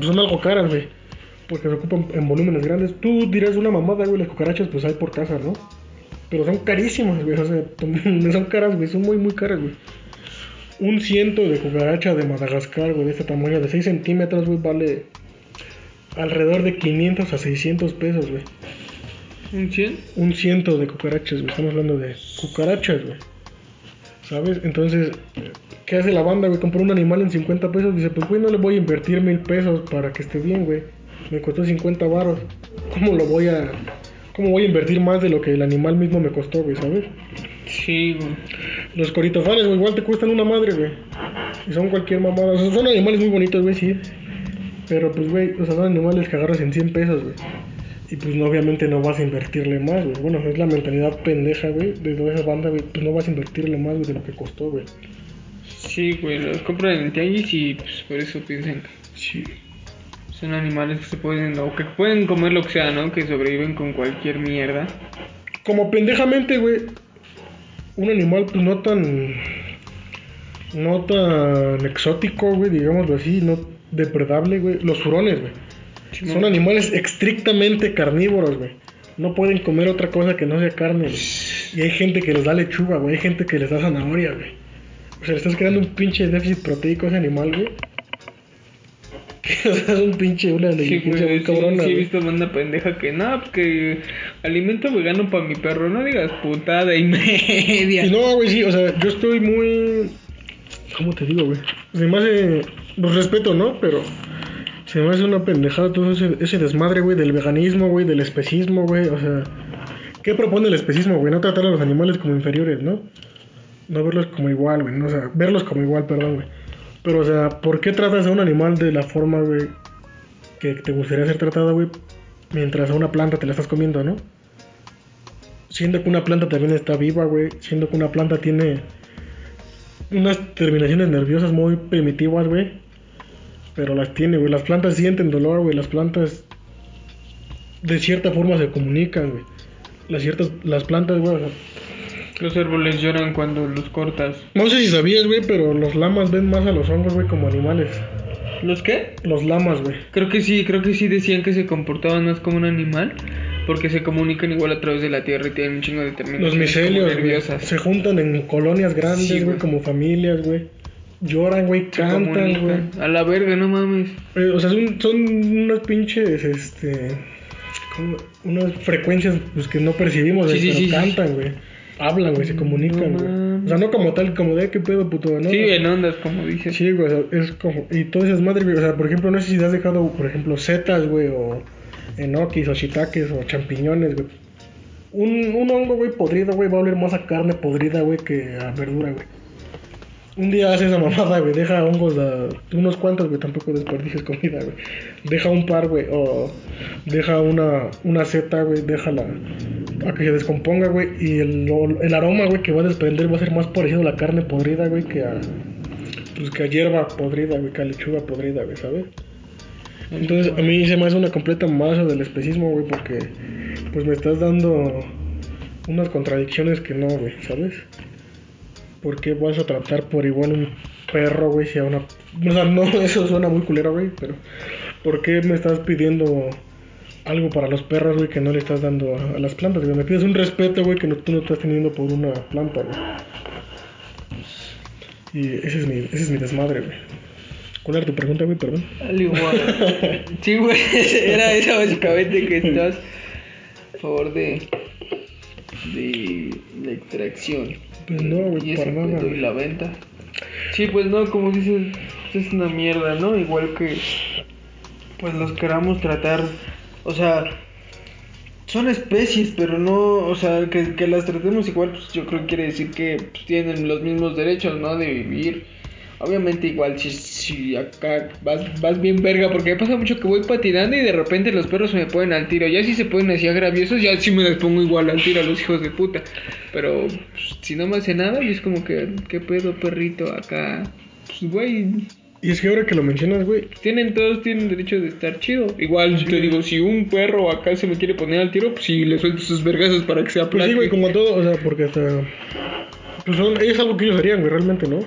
Speaker 1: son algo caras, güey. Porque se ocupan en volúmenes grandes. Tú dirás una mamada, güey, las cucarachas pues hay por casa, ¿no? Pero son carísimas, güey. O sea, [laughs] son caras, güey. Son muy, muy caras, güey. Un ciento de cucaracha de Madagascar, güey, de este tamaño, de 6 centímetros, güey, vale alrededor de 500 a 600 pesos, güey.
Speaker 2: ¿Un 100?
Speaker 1: Un ciento de cucarachas, güey. Estamos hablando de cucarachas, güey. ¿Sabes? Entonces, ¿qué hace la banda, güey? Compra un animal en 50 pesos. Dice, pues, güey, no le voy a invertir mil pesos para que esté bien, güey. Me costó 50 varos. ¿Cómo lo voy a... ¿Cómo voy a invertir más de lo que el animal mismo me costó, güey? ¿Sabes?
Speaker 2: Sí, güey.
Speaker 1: Los coritofanes, güey, igual te cuestan una madre, güey. Y son cualquier mamada. O sea, son animales muy bonitos, güey, sí. Pero, pues, güey, o sea, son animales que agarras en 100 pesos, güey. Y, pues, no, obviamente no vas a invertirle más, güey. Bueno, es la mentalidad pendeja, güey, de toda esa banda, güey. Pues no vas a invertirle más, güey, de lo que costó, güey.
Speaker 2: Sí, güey. Los compran en el tianguis y pues por eso piensan que
Speaker 1: Sí.
Speaker 2: Son animales que se pueden, o que pueden comer lo que sea, ¿no? Que sobreviven con cualquier mierda.
Speaker 1: Como pendejamente, güey, un animal, pues, no tan... No tan exótico, güey, digámoslo así, no depredable, güey. Los hurones, güey. Son animales estrictamente carnívoros, güey. No pueden comer otra cosa que no sea carne, güey. Y hay gente que les da lechuga, güey. Hay gente que les da zanahoria, güey. O sea, le estás creando un pinche déficit proteico a ese animal, güey. O sea, es un pinche, una negligencia muy
Speaker 2: sí,
Speaker 1: cabrona,
Speaker 2: sí he visto banda pendeja que no, que alimento vegano para mi perro, no digas putada y [laughs] media.
Speaker 1: Y no, güey, sí, o sea, yo estoy muy. ¿Cómo te digo, güey? Se me hace. Los respeto, ¿no? Pero. Se me hace una pendejada todo ese, ese desmadre, güey, del veganismo, güey, del especismo, güey. O sea. ¿Qué propone el especismo, güey? No tratar a los animales como inferiores, ¿no? No verlos como igual, güey. No, o sea, verlos como igual, perdón, güey. Pero, o sea, ¿por qué tratas a un animal de la forma, güey, que te gustaría ser tratada, güey? Mientras a una planta te la estás comiendo, ¿no? Siendo que una planta también está viva, güey. Siendo que una planta tiene unas terminaciones nerviosas muy primitivas, güey. Pero las tiene, güey. Las plantas sienten dolor, güey. Las plantas de cierta forma se comunican, güey. Las ciertas, las plantas, güey. o sea,
Speaker 2: Los árboles lloran cuando los cortas.
Speaker 1: no sé si sabías, güey, pero los lamas ven más a los hongos, güey, como animales.
Speaker 2: ¿Los qué?
Speaker 1: Los lamas, güey.
Speaker 2: Creo que sí, creo que sí decían que se comportaban más como un animal porque se comunican igual a través de la tierra y tienen un chingo de terminaciones
Speaker 1: Los micelios,
Speaker 2: nerviosas.
Speaker 1: Se juntan en colonias grandes, güey, como familias, güey. Lloran, güey, cantan, güey.
Speaker 2: A la verga, no mames.
Speaker 1: Eh, o sea, son, son unas pinches, este... como Unas frecuencias pues, que no percibimos,
Speaker 2: Sí,
Speaker 1: güey,
Speaker 2: sí,
Speaker 1: pero cantan, güey. Hablan, güey, se comunican,
Speaker 2: No
Speaker 1: güey. O sea, no como tal, como de qué pedo, puto, ¿no?
Speaker 2: Sí, en ondas, como dices.
Speaker 1: Sí, güey, o sea, es como... Y todas esas madres, güey, o sea, por ejemplo, no sé si te has dejado, por ejemplo, setas, güey, o enokis, o shiitakes, o champiñones, güey. Un, un hongo, güey, podrido, güey, va a oler más a carne podrida, güey, que a verdura, güey. Un día hace esa mamada, güey, deja hongos, unos cuantos, güey, tampoco desperdicies comida, güey. Deja un par, güey, o deja una, una seta, güey, déjala a que se descomponga, güey, y el, el aroma, güey, que va a desprender va a ser más parecido a la carne podrida, güey, que a, pues, que a hierba podrida, güey, que a lechuga podrida, güey, ¿sabes? Entonces, a mí se me hace una completa masa del especismo, güey, porque, pues, me estás dando unas contradicciones que no, güey, ¿sabes? ¿Por qué vas a tratar por igual un perro, güey, si a una... O sea, no, [laughs] eso suena muy culero, güey, pero... ¿Por qué me estás pidiendo algo para los perros, güey, que no le estás dando a, a las plantas, güey? Me pides un respeto, güey, que no, tú no estás teniendo por una planta, güey. Y ese es mi, ese es mi desmadre, güey. ¿Cuál era tu pregunta, güey? Perdón.
Speaker 2: Al igual. [laughs] Sí, güey, [laughs] era esa básicamente que estás a favor de, de la extracción.
Speaker 1: Pues no, güey,
Speaker 2: y
Speaker 1: para nada.
Speaker 2: y la venta. Sí, pues no, como dices, es una mierda, ¿no? Igual que pues los queramos tratar, o sea, son especies, pero no, o sea, que, que las tratemos igual, pues yo creo que quiere decir que pues, tienen los mismos derechos, ¿no? De vivir. Obviamente igual si, si acá vas, vas bien verga, porque me pasa mucho que voy patinando y de repente los perros se me ponen al tiro. Ya si se ponen así agraviosos, ya sí me les pongo igual al tiro a los hijos de puta. Pero pues, si no me hace nada, y es como que, ¿qué pedo perrito acá? Pues güey,
Speaker 1: Y es que ahora que lo mencionas, güey,
Speaker 2: tienen todos tienen derecho de estar chido. Igual te digo, si un perro acá se me quiere poner al tiro, pues sí le suelto sus vergazos para que se
Speaker 1: Pues
Speaker 2: aplaque.
Speaker 1: sí, güey, como todo, o sea, porque hasta. Pues son, es algo que ellos harían, güey, realmente, ¿no?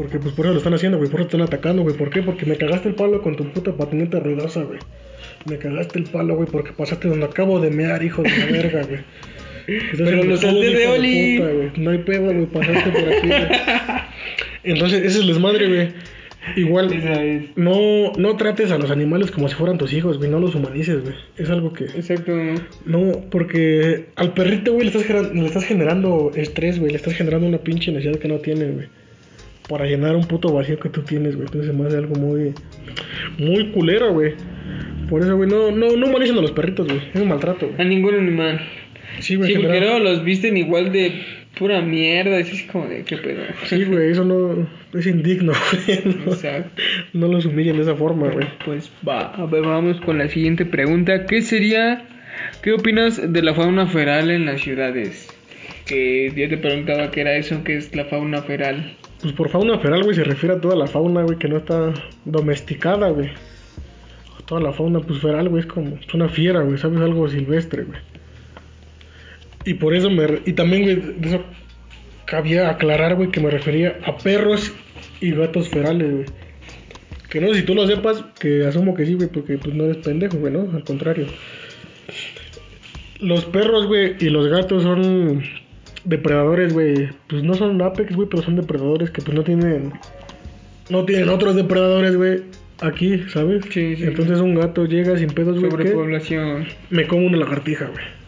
Speaker 1: Porque pues por eso lo están haciendo, güey, por eso están atacando, güey. ¿Por qué? Porque me cagaste el palo con tu puta patineta ruidosa, güey. Me cagaste el palo, güey, porque pasaste donde acabo de mear, hijo de la verga, güey. Entonces,
Speaker 2: Pero lo salté de Oli.
Speaker 1: puta, güey. No hay pedo, güey, pasaste por aquí, güey. Entonces, ese es el desmadre, güey. Igual, no, no trates a los animales como si fueran tus hijos, güey. No los humanices, güey. Es algo que...
Speaker 2: Exacto, ¿no?
Speaker 1: No, porque al perrito, güey, le estás, le estás generando estrés, güey. Le estás generando una pinche necesidad que no tiene, güey. Para llenar un puto vacío que tú tienes, güey. Entonces se me hace algo muy... Muy culero, güey. Por eso, güey, no, no, no humanicen a los perritos, güey. Es un maltrato,
Speaker 2: A
Speaker 1: güey.
Speaker 2: ningún animal.
Speaker 1: Sí, güey,
Speaker 2: Sí, porque luego los visten igual de pura mierda. Es como de qué pedo.
Speaker 1: Sí, güey, eso no... Es indigno, [laughs] güey. No,
Speaker 2: Exacto.
Speaker 1: no los humillen de esa forma, güey.
Speaker 2: Pues va, a ver, vamos con la siguiente pregunta. ¿Qué sería, qué opinas de la fauna feral en las ciudades? Que yo te preguntaba qué era eso, qué es la fauna feral.
Speaker 1: Pues por fauna feral, güey, se refiere a toda la fauna, güey, que no está domesticada, güey. Toda la fauna, pues feral, güey, es como es una fiera, güey, ¿sabes? Algo silvestre, güey. Y por eso me... Y también, güey, de eso cabía aclarar, güey, que me refería a perros y gatos ferales, güey. Que no sé si tú lo sepas, que asumo que sí, güey, porque pues no eres pendejo, güey, ¿no? Al contrario. Los perros, güey, y los gatos son depredadores, güey. Pues no son apex, güey, pero son depredadores que pues no tienen... No tienen otros depredadores, güey, aquí, ¿sabes?
Speaker 2: Sí, sí.
Speaker 1: Entonces un gato llega sin pedos, güey.
Speaker 2: Sobrepoblación.
Speaker 1: me como una lagartija, güey.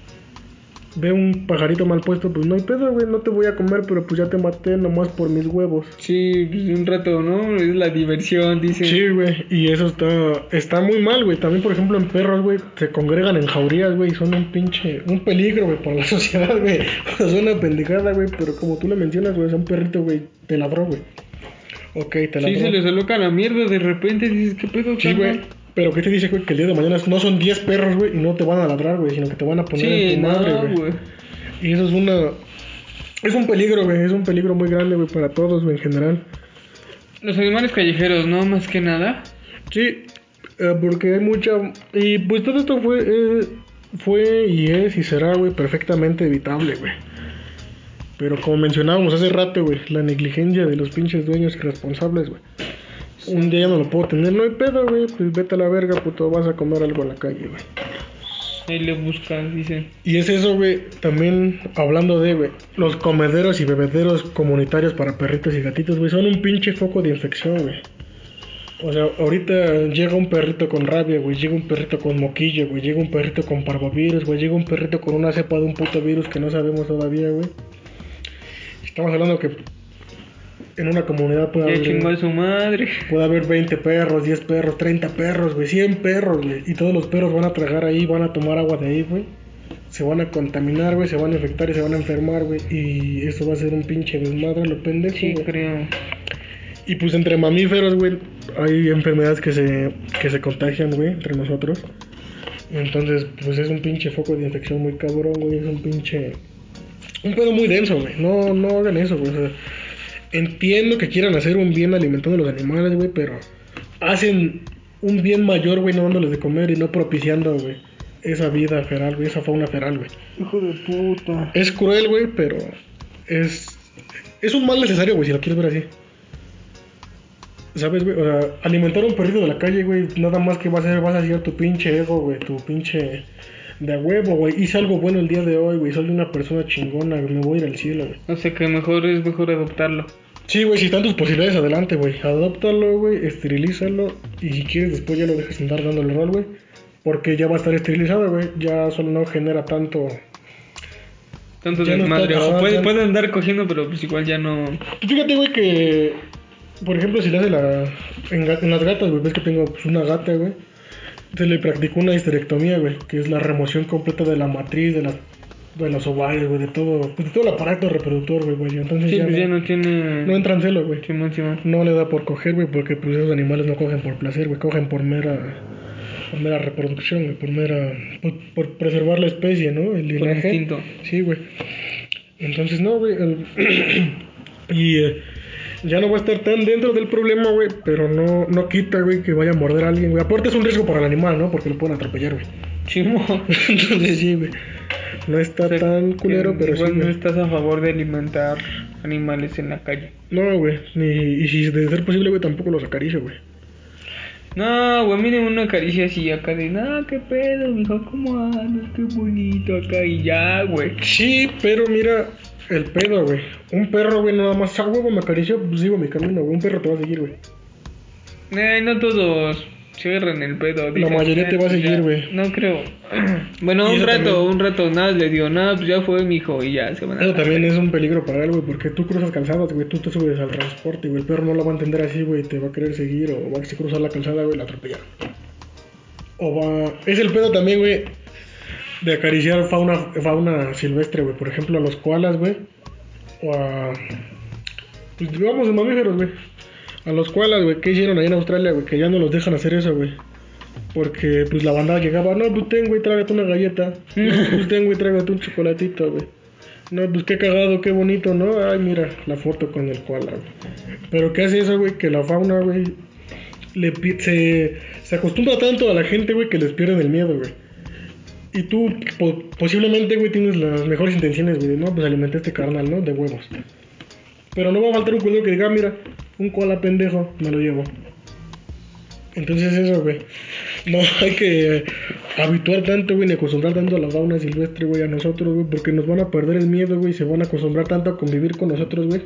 Speaker 1: Ve un pajarito mal puesto, pues no hay pedo, güey, no te voy a comer, pero pues ya te maté nomás por mis huevos.
Speaker 2: Sí, pues un rato, ¿no? Es la diversión, dice.
Speaker 1: Sí, güey, y eso está está muy mal, güey. También, por ejemplo, en perros, güey, se congregan en jaurías, güey, y son un pinche, un peligro, güey, para la [laughs] sociedad, güey. Suena pendejada, güey, pero como tú le mencionas, güey, es un perrito, güey, te ladró, güey. Ok, te ladró.
Speaker 2: Sí, se les aloca la mierda de repente. Dices, ¿qué pedo,
Speaker 1: Sí,
Speaker 2: carnal?"
Speaker 1: güey. Pero ¿qué te dice, güey? Que el día de mañana no son 10 perros, güey, y no te van a ladrar, güey, sino que te van a poner
Speaker 2: Sí,
Speaker 1: en tu madre,
Speaker 2: no,
Speaker 1: güey.
Speaker 2: güey.
Speaker 1: Y eso es una. Es un peligro, güey. Es un peligro muy grande, güey, para todos, güey, en general.
Speaker 2: Los animales callejeros, ¿no? Más que nada.
Speaker 1: Sí, eh, porque hay mucha. Y pues todo esto fue. eh, fue y es y será, güey, perfectamente evitable, güey. Pero como mencionábamos hace rato, güey, la negligencia de los pinches dueños responsables, güey. Un día ya no lo puedo tener, no hay pedo, güey. Pues vete a la verga, puto, vas a comer algo en la calle, güey.
Speaker 2: Ahí le buscan, dice.
Speaker 1: Y es eso, güey, también hablando de, güey, los comederos y bebederos comunitarios para perritos y gatitos, güey, son un pinche foco de infección, güey. O sea, ahorita llega un perrito con rabia, güey, llega un perrito con moquillo, güey, llega un perrito con parvovirus, güey, llega un perrito con una cepa de un puto virus que no sabemos todavía, güey. Estamos hablando que en una comunidad puede
Speaker 2: Ya chingó a
Speaker 1: haber,
Speaker 2: su madre.
Speaker 1: puede haber 20 perros, 10 perros, 30 perros, güey, 100 perros, güey, y todos los perros van a tragar ahí, van a tomar agua de ahí, güey. se van a contaminar, güey, se van a infectar y se van a enfermar, güey. Y eso va a ser un pinche desmadre, lo pendejo,
Speaker 2: Sí,
Speaker 1: güey.
Speaker 2: creo.
Speaker 1: Y pues entre mamíferos, güey, hay enfermedades que se, que se contagian, güey, entre nosotros. Entonces, pues es un pinche foco de infección muy cabrón, güey. Es un pinche. Un pedo muy denso, güey. No, no hagan eso, güey. O sea, entiendo que quieran hacer un bien alimentando a los animales, güey, pero hacen un bien mayor, güey, no dándoles de comer y no propiciando, güey, esa vida feral, güey, esa fauna feral, güey.
Speaker 2: Hijo de puta.
Speaker 1: Es cruel, güey, pero es. Es un mal necesario, güey, si lo quieres ver así. ¿Sabes, güey? O sea, alimentar a un perrito de la calle, güey, nada más que vas a hacer, vas a hacer tu pinche ego, güey, tu pinche. De a huevo, güey. Hice algo bueno el día de hoy, güey. Soy una persona chingona, me voy a ir al cielo, güey.
Speaker 2: O sea que mejor es mejor adoptarlo.
Speaker 1: Sí, güey, si están tus posibilidades, adelante, güey. Adóptalo, güey, esterilízalo. Y si quieres, después ya lo dejas andar dando el rol, güey. Porque ya va a estar esterilizado, güey. Ya solo no genera tanto.
Speaker 2: Tanto
Speaker 1: Ya
Speaker 2: desmadre. O puede,
Speaker 1: ya-
Speaker 2: puede andar cogiendo, pero pues igual ya no.
Speaker 1: Fíjate, güey, que. Por ejemplo, si le hace la. En, las gatas, güey, ves que tengo pues, una gata, güey. Se le practicó una histerectomía, güey, que es la remoción completa de la matriz, de, la, de los ovarios, güey, de todo. Pues, de todo el aparato reproductor, güey, güey. Entonces
Speaker 2: Sí,
Speaker 1: ya,
Speaker 2: pues
Speaker 1: no,
Speaker 2: ya no tiene.
Speaker 1: no entra en celo, güey.
Speaker 2: Simón.
Speaker 1: No le da por coger, güey, porque pues esos animales no cogen por placer, güey, cogen por mera, por mera reproducción, güey, por mera, por, por preservar la especie, ¿no? El
Speaker 2: Por
Speaker 1: linaje.
Speaker 2: instinto.
Speaker 1: Sí, güey. Entonces, no, güey. el- [clears throat] y eh, ya no va a estar tan dentro del problema, güey, pero no, no quita, güey, que vaya a morder a alguien, güey. Aparte es un riesgo para el animal, ¿no? Porque lo pueden atropellar, güey.
Speaker 2: Simón. [laughs]
Speaker 1: Entonces, sí, güey. No está
Speaker 2: O sea,
Speaker 1: tan culero, pero sí,
Speaker 2: igual no
Speaker 1: güey.
Speaker 2: estás a favor de alimentar animales en la calle.
Speaker 1: No, güey. Ni, y si de ser posible, güey, tampoco los acaricio, güey.
Speaker 2: No, güey, miren una caricia así acá de, no, qué pedo, mijo, ¿cómo andas? Qué bonito acá y ya, güey.
Speaker 1: Sí, pero mira, el pedo, güey. Un perro, güey, nada más a huevo me acarició, pues sigo mi camino, güey. Un perro te va a seguir, güey.
Speaker 2: Eh, no todos cierran el pedo.
Speaker 1: La mayoría te va a
Speaker 2: "Eh,
Speaker 1: seguir,
Speaker 2: ya".
Speaker 1: güey.
Speaker 2: No creo. [clears throat] bueno, un rato,
Speaker 1: también.
Speaker 2: un rato, nada, le digo, nada, pues ya fue, mijo, y ya se van a...
Speaker 1: Eso también es un peligro para él, güey, porque tú cruzas calzadas, güey, tú te subes al transporte, güey, el perro no lo va a entender así, güey, te va a querer seguir, o va a cruzar la calzada, güey, la atropellar. O va... Es el pedo también, güey, de acariciar fauna, fauna silvestre, güey, por ejemplo, a los koalas, güey, o a... Pues digamos, mamíferos, güey. A los koalas, güey, ¿qué hicieron ahí en Australia, güey? Que ya no los dejan hacer eso, güey. Porque, pues, la bandada llegaba, no, pues, ten, güey, trágate una galleta. [laughs] No, pues, ten, güey, trágate un chocolatito, güey. No, pues, qué cagado, qué bonito, ¿no? Ay, mira, la foto con el koala, güey. Pero, ¿qué hace eso, güey? Que la fauna, güey, le se, se acostumbra tanto a la gente, güey, que les pierden el miedo, güey. Y tú, po- posiblemente, güey, tienes las mejores intenciones, güey, no, pues, alimenta a este carnal, ¿no? De huevos. Pero no va a faltar un culero que diga, "Ah, mira, un koala pendejo, me lo llevo. Entonces eso, güey. No [laughs] hay que eh, habituar tanto, güey, ni acostumbrar tanto a la fauna silvestre, güey, a nosotros, güey, porque nos van a perder el miedo, güey, y se van a acostumbrar tanto a convivir con nosotros, güey.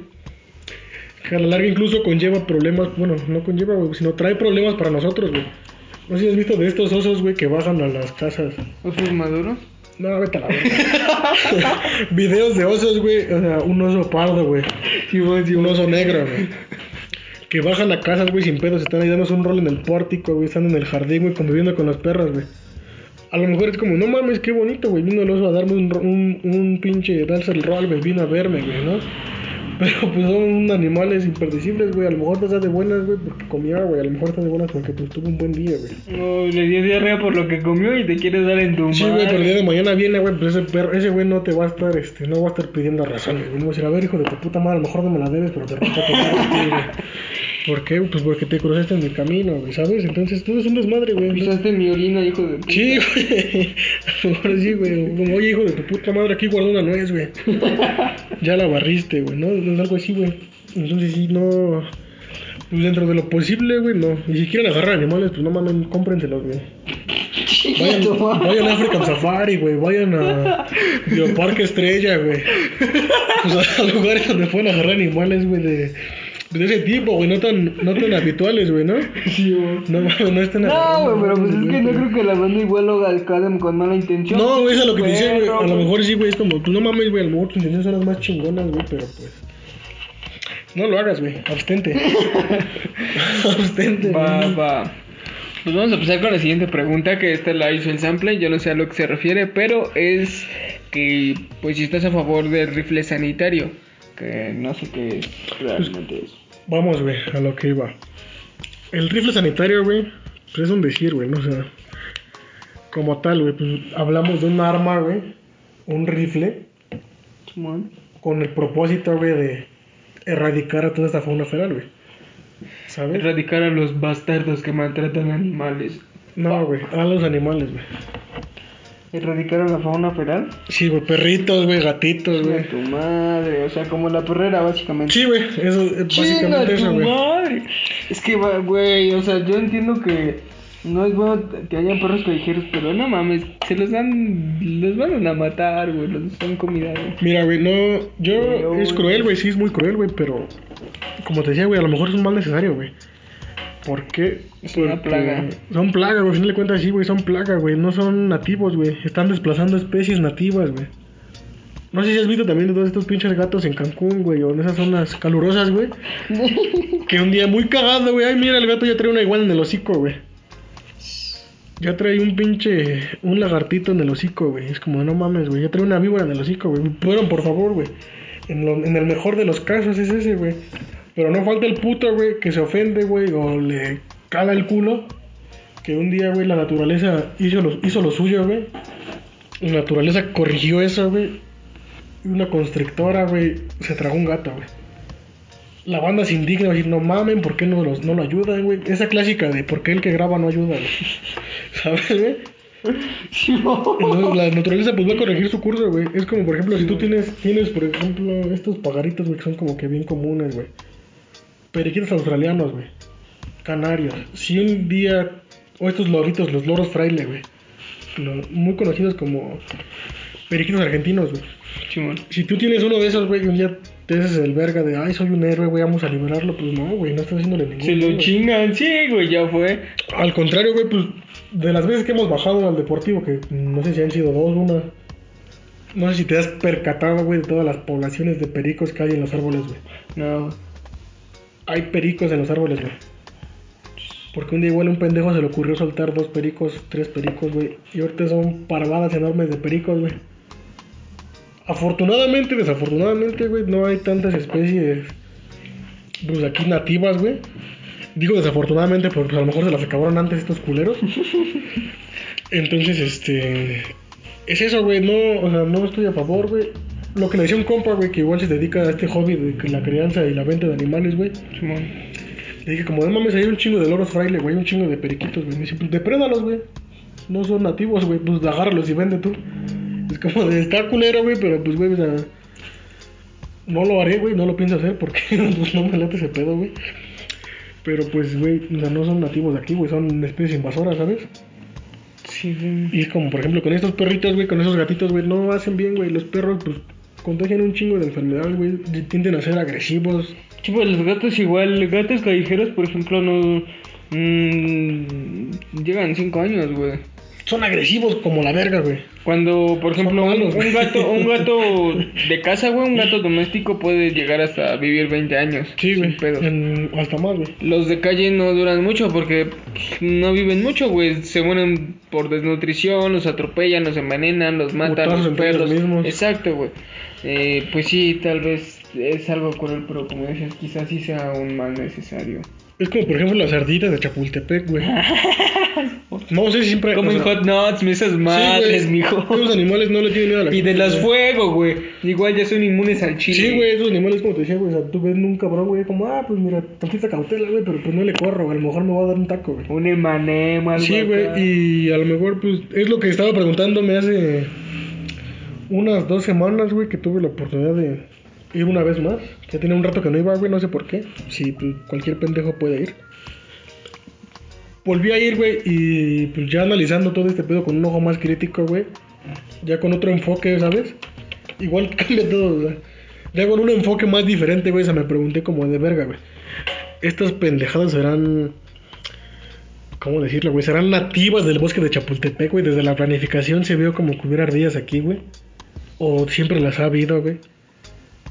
Speaker 1: Que a la larga incluso conlleva problemas, bueno, no conlleva, güey, sino trae problemas para nosotros, güey. No sé si has visto de estos osos, güey, que bajan a las casas.
Speaker 2: ¿Osos maduros?
Speaker 1: No, vete a la verga. [laughs] Videos de osos, güey, o sea, un oso pardo, güey.
Speaker 2: Sí, güey, sí,
Speaker 1: Un oso negro, güey. Que bajan a casas, güey, sin pedos. Están ahí dándose un rol en el pórtico, güey. Están en el jardín, güey, conviviendo con las perras, güey. A lo mejor es como, no mames, qué bonito, güey. Vino el oso a darme un, un, un pinche, darse el rol, güey. Vino a verme, güey, ¿no? Pero pues son animales impredecibles, güey. A lo mejor te está de buenas, güey, porque comió, güey. A lo mejor está de buenas porque pues tuvo un buen día, güey.
Speaker 2: No, le dio diarrea por lo que comió y te quieres dar en tu
Speaker 1: Sí, güey, pero el día de mañana viene, güey, pues ese perro, ese güey no te va a estar, este, no va a estar pidiendo razones, güey. No va a decir, a ver, hijo de tu puta madre, a lo mejor no me la debes, pero te madre, güey. ¿Por qué? Pues porque te cruzaste en mi camino, güey, ¿sabes? Entonces todo es un desmadre, güey.
Speaker 2: Pisaste mi orina, hijo de puta.
Speaker 1: Sí, güey. A lo mejor sí, güey. Como, oye, hijo de tu puta madre, aquí guardó una nuez, güey. [laughs] Ya la barriste, güey, ¿no? Es algo así, güey. Entonces sí, no... Pues dentro de lo posible, güey, no. Y si quieren agarrar animales, pues no mames, cómprenselos, güey. Vayan, vayan a African Safari, güey. Vayan a Bioparque Estrella, güey. Pues a lugares donde pueden agarrar animales, güey, de, de ese tipo, güey. No tan, no tan habituales, güey, ¿no?
Speaker 2: Sí, güey.
Speaker 1: No mames, no están
Speaker 2: No, güey, pero pues es que no creo que la banda igual lo haga con mala intención.
Speaker 1: No, güey, es lo que te dice, güey. A lo mejor sí, güey. Es como, tú no mames, güey. A lo mejor tus intenciones son las más chingonas, güey, pero pues. No lo hagas, güey. Abstente. [laughs] Abstente.
Speaker 2: Va,
Speaker 1: güey.
Speaker 2: va. Pues vamos a empezar con la siguiente pregunta, que esta la hizo el sample, yo no sé a lo que se refiere, pero es que, pues si estás a favor del rifle sanitario, que no sé qué es realmente es.
Speaker 1: Vamos, güey, a lo que iba. El rifle sanitario, güey, pues es un decir, güey, ¿no? O sea, como tal, güey, pues hablamos de un arma, güey, un rifle, con el propósito, güey, de erradicar a toda esta fauna feral, güey. ¿Sabes?
Speaker 2: Erradicar a los bastardos que maltratan animales.
Speaker 1: No, güey, a los animales, güey.
Speaker 2: Erradicar a la fauna feral.
Speaker 1: Sí, güey, perritos, güey, gatitos, güey.
Speaker 2: tu madre, o sea, como la perrera, básicamente.
Speaker 1: Sí, güey, eso es básicamente eso, güey.
Speaker 2: madre. Es que, güey, o sea, yo entiendo que no es bueno que hayan perros callejeros, pero no mames, se los dan, los van a matar, güey, los dan comida, güey.
Speaker 1: Mira, güey, no, yo,
Speaker 2: Pero,
Speaker 1: es cruel, güey, sí es muy cruel, güey, pero como te decía, güey, a lo mejor es un mal necesario, güey. ¿Por qué?
Speaker 2: Es una
Speaker 1: Porque
Speaker 2: plaga.
Speaker 1: Son plagas, güey, al final de cuentas sí, güey, son plagas, güey, no son nativos, güey, están desplazando especies nativas, güey. No sé si has visto también de todos estos pinches gatos en Cancún, güey, o en esas zonas calurosas, güey. [laughs] que un día muy cagado, güey, ay, mira, el gato ya trae una iguana en el hocico, güey. Ya trae un pinche, un lagartito en el hocico, güey. Es como, no mames, güey. Ya trae una víbora en el hocico, güey. Fueron, por favor, güey. En, lo- en el mejor de los casos es ese, güey. Pero no falta el puto, güey, que se ofende, güey, o le cala el culo. Que un día, güey, la naturaleza hizo lo, hizo lo suyo, güey. La naturaleza corrigió eso, güey. Una constrictora, güey, se tragó un gato, güey. La banda se indigna, decir, no mamen, ¿por qué no, los, no lo ayudan, güey? Esa clásica de por qué el que graba no ayuda, güey. [laughs] ¿Sabes, güey? Entonces la naturaleza pues va a corregir su curso, güey. Es como, por ejemplo, si tú tienes, tienes, por ejemplo, estos pagaritos, güey, que son como que bien comunes, güey. Periquitos australianos, güey. Canarios. Si un día, o estos loritos, los loros fraile, güey. Muy conocidos como periquitos argentinos, güey. Si tú tienes uno de esos, güey, y un día te haces el verga de, ay, soy un héroe, güey, vamos a liberarlo, pues no, güey, no estás haciéndole ningún
Speaker 2: Se lo
Speaker 1: güey.
Speaker 2: chingan, sí, güey, ya fue.
Speaker 1: Al contrario, güey, pues de las veces que hemos bajado al deportivo, que no sé si han sido dos, una. No sé si te has percatado, güey, de todas las poblaciones de pericos que hay en los árboles, güey.
Speaker 2: No,
Speaker 1: Hay pericos en los árboles, güey. Porque un día igual a un pendejo se le ocurrió soltar dos pericos, tres pericos, güey. Y ahorita son parvadas enormes de pericos, güey. Afortunadamente, desafortunadamente, güey, no hay tantas especies, pues aquí nativas, güey. Digo desafortunadamente porque a lo mejor se las acabaron antes estos culeros. [laughs] Entonces, este... Es eso, güey, no, o sea, no estoy a favor, güey. Lo que le decía un compa, güey, que igual se dedica a este hobby de la crianza y la venta de animales, güey.
Speaker 2: Simón.
Speaker 1: Le dije, como, no mames, hay un chingo de loros fraile, güey, un chingo de periquitos, güey. Me dice, pues deprédalos, güey. No son nativos, güey, pues agárralos y vende tú. Es como de, está culero, güey, pero pues, güey, o sea, no lo haré, güey, no lo pienso hacer porque [laughs] pues, no me late ese pedo, güey. Pero pues, güey, o sea, no son nativos de aquí, güey, son especies invasoras, ¿sabes?
Speaker 2: Sí, güey.
Speaker 1: Y es como, por ejemplo, con estos perritos, güey, con esos gatitos, güey, no hacen bien, güey. Los perros, pues, contagian un chingo de enfermedades, güey. Tienden a ser agresivos.
Speaker 2: Sí, pues los gatos igual, gatos callejeros, por ejemplo, no... mm, llegan 5 años, güey.
Speaker 1: Son agresivos como la verga, güey.
Speaker 2: Cuando, por ejemplo, un, gato, un [laughs] gato de casa, güey, un gato doméstico puede llegar hasta vivir 20 años.
Speaker 1: Sí, güey. Hasta más, güey.
Speaker 2: Los de calle no duran mucho porque no viven mucho, güey. Se mueren por desnutrición, los atropellan, los envenenan, los matan,
Speaker 1: Putazos
Speaker 2: los perros.
Speaker 1: mismos.
Speaker 2: Exacto, güey. Eh, pues sí, tal vez es algo cruel, pero como dices, quizás sí sea un mal necesario.
Speaker 1: Es como, por ejemplo, las ardillas de Chapultepec, güey. [laughs] No sé si siempre.
Speaker 2: Comen
Speaker 1: o sea,
Speaker 2: hot nuts, esas
Speaker 1: sí,
Speaker 2: madres,
Speaker 1: güey,
Speaker 2: mijo.
Speaker 1: Esos animales no le tienen miedo a la
Speaker 2: Y de las fuego, güey. Igual ya son inmunes al chile.
Speaker 1: Sí, güey, esos animales, como te decía, güey. O sea, tú ves un cabrón, güey, como, ah, pues mira, tantita cautela, güey, pero pues no le corro, güey. A lo mejor me va a dar un taco, güey.
Speaker 2: Un emanema, algo
Speaker 1: Sí, güey, y a lo mejor, pues, es lo que estaba preguntándome hace unas dos semanas, güey, que tuve la oportunidad de ir una vez más. Ya tenía un rato que no iba, güey, no sé por qué. Si cualquier pendejo puede ir. Volví a ir, güey, y pues ya analizando todo este pedo con un ojo más crítico, güey. Ya con otro enfoque, ¿sabes? Igual [laughs] cambia todo, o sea. Ya con un enfoque más diferente, güey, o sea, me pregunté como de verga, güey. Estas pendejadas serán... ¿Cómo decirlo, güey? Serán nativas del bosque de Chapultepec, güey. Desde la planificación se vio como que hubiera ardillas aquí, güey. O siempre las ha habido, güey.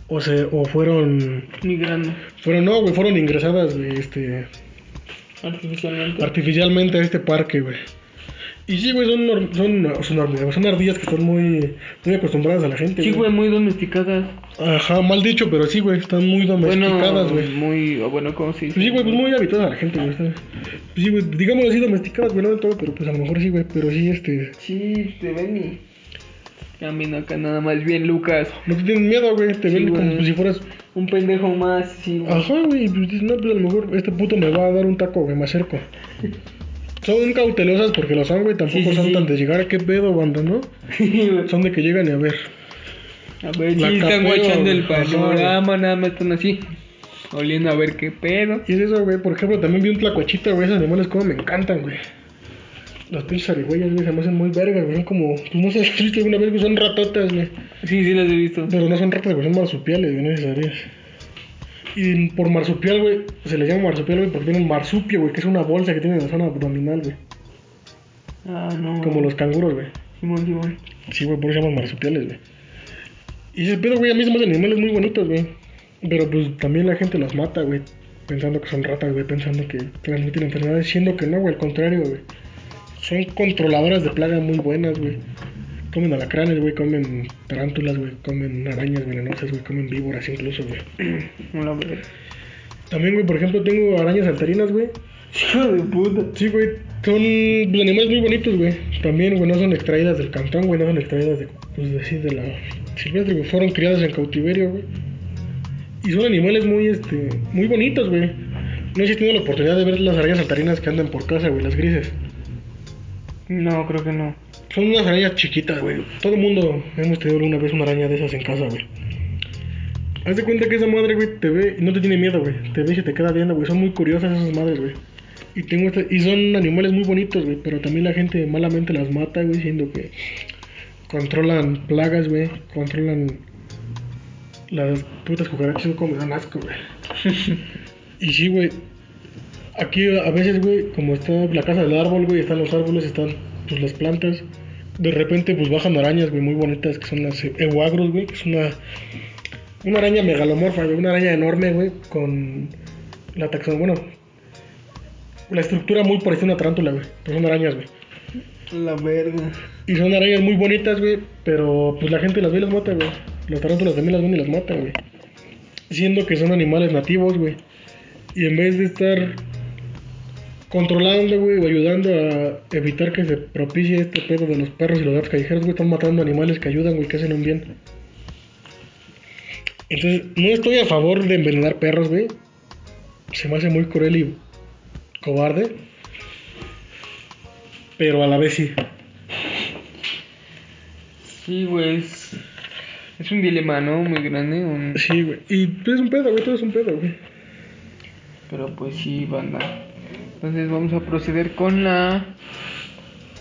Speaker 1: O se, o fueron,
Speaker 2: Migrando.
Speaker 1: fueron, no, güey, fueron ingresadas, güey, este,
Speaker 2: Artificialmente.
Speaker 1: artificialmente a este parque, güey. Y sí, güey, son, son, son, ardillas que están muy, muy acostumbradas a la gente,
Speaker 2: Sí, güey, muy domesticadas.
Speaker 1: Ajá, mal dicho, pero sí, güey, están muy domesticadas,
Speaker 2: Bueno,
Speaker 1: güey.
Speaker 2: muy, o bueno, ¿cómo se dice?
Speaker 1: Pues sí, güey, pues muy habituadas a la gente, güey. Pues sí, güey, digamos así domesticadas, güey, no de todo, pero pues a lo mejor sí, güey, pero sí, este...
Speaker 2: Sí, te ven y camino acá nada más bien, Lucas.
Speaker 1: No te tienen miedo, güey, te
Speaker 2: Sí,
Speaker 1: ven como si fueras...
Speaker 2: Un pendejo más, sí, güey.
Speaker 1: Ajá, güey, pues dices, no, pues a lo mejor este puto me va a dar un taco, güey, me acerco. [laughs] Son cautelosas porque lo son, güey, tampoco
Speaker 2: Sí,
Speaker 1: son
Speaker 2: sí.
Speaker 1: tan de llegar a qué pedo, banda, ¿no? [laughs] Son de que llegan y a ver.
Speaker 2: A ver,
Speaker 1: La
Speaker 2: sí, están
Speaker 1: capeo,
Speaker 2: guachando el.
Speaker 1: Ajá,
Speaker 2: panorama, nada más están así, oliendo a ver qué pedo.
Speaker 1: Y es eso, güey, por ejemplo, también vi un tlacuachita, güey, esos animales como me encantan, güey. Las pinches zarigüeyas, güey, se me hacen muy vergas, güey, son como, pues no [laughs] has visto alguna vez, güey, son ratotas, güey.
Speaker 2: Sí, sí, las he visto.
Speaker 1: Pero no son ratas, güey, son marsupiales, güey, sabías. Y por marsupial, güey, se le llama marsupial, güey, porque tiene un marsupio, güey, que es una bolsa que tiene en la zona abdominal, güey.
Speaker 2: Ah, no.
Speaker 1: Como los canguros, güey.
Speaker 2: Simón, Simón.
Speaker 1: Sí, güey, por eso se llaman marsupiales, güey. Y ese pedo, güey, a mí se me hacen animales muy bonitos, güey. Pero pues también la gente los mata, güey. Pensando que son ratas, güey. Pensando que transmiten enfermedades. Siendo que no, güey, al contrario, güey. Son controladoras de plaga muy buenas, güey. Comen alacranes, güey. Comen tarántulas, güey. Comen arañas venenosas, güey. Comen víboras incluso, güey. [clears throat]
Speaker 2: No veo.
Speaker 1: También, güey, por ejemplo, tengo arañas saltarinas, güey.
Speaker 2: Hijo de puta.
Speaker 1: Sí, güey. Son animales muy bonitos, güey. También, güey, no son extraídas del cantón, güey. No son extraídas de, pues, de, de la silvestre, güey. Fueron criadas en cautiverio, güey. Y son animales muy, este, muy bonitos, güey. No sé si has tenido la oportunidad de ver las arañas saltarinas que andan por casa, güey, las grises.
Speaker 2: No, creo que no.
Speaker 1: Son unas arañas chiquitas, güey. Todo el mundo hemos tenido alguna vez una araña de esas en casa, güey. Haz de cuenta que esa madre, güey, te ve y no te tiene miedo, güey. Te ve y se te queda viendo, güey. Son muy curiosas esas madres, güey. Y tengo esta- y son animales muy bonitos, güey. Pero también la gente malamente las mata, güey, siendo que controlan plagas, güey. Controlan las putas cucarachas, como me dan asco, güey. [laughs] y sí, güey. Aquí a veces, güey, como está la casa del árbol, güey, están los árboles, están pues las plantas. De repente, pues bajan arañas, güey, muy bonitas, que son las eguagros, güey, que es una, una araña megalomorfa, güey, una araña enorme, güey, con la taxón, bueno, la estructura muy parecida a una tarántula, güey, pero son arañas, güey.
Speaker 2: La verga.
Speaker 1: Y son arañas muy bonitas, güey, pero pues la gente las ve y las mata, güey. Las tarántulas también las ven y las matan, güey. Siendo que son animales nativos, güey. Y en vez de estar controlando, güey, o ayudando a evitar que se propicie este pedo de los perros y los gatos callejeros, güey, están matando animales que ayudan, güey, que hacen un bien. Entonces, no estoy a favor de envenenar perros, güey. Se me hace muy cruel y cobarde. Pero a la vez sí.
Speaker 2: Sí, güey. Es, un dilema, ¿no? Muy grande. Un...
Speaker 1: Sí, güey. Y todo es un pedo, güey, todo es un pedo, güey.
Speaker 2: Pero pues sí, banda. Entonces vamos a proceder con la...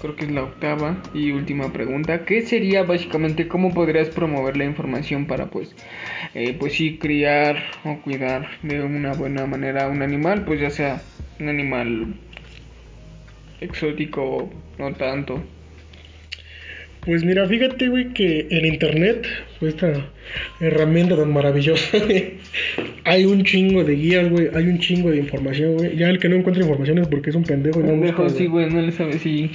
Speaker 2: Creo que es la octava y última pregunta. ¿Qué sería básicamente cómo podrías promover la información para pues... eh, pues sí, criar o cuidar de una buena manera a un animal? Pues ya sea un animal exótico o no tanto.
Speaker 1: Pues mira, fíjate, güey, que el internet, pues, esta herramienta tan maravillosa, [laughs] güey, hay un chingo de guías, güey, hay un chingo de información, güey. Ya el que no encuentra información es porque es un pendejo y no
Speaker 2: Pendejo,
Speaker 1: busca,
Speaker 2: sí,
Speaker 1: güey.
Speaker 2: no le sabes si...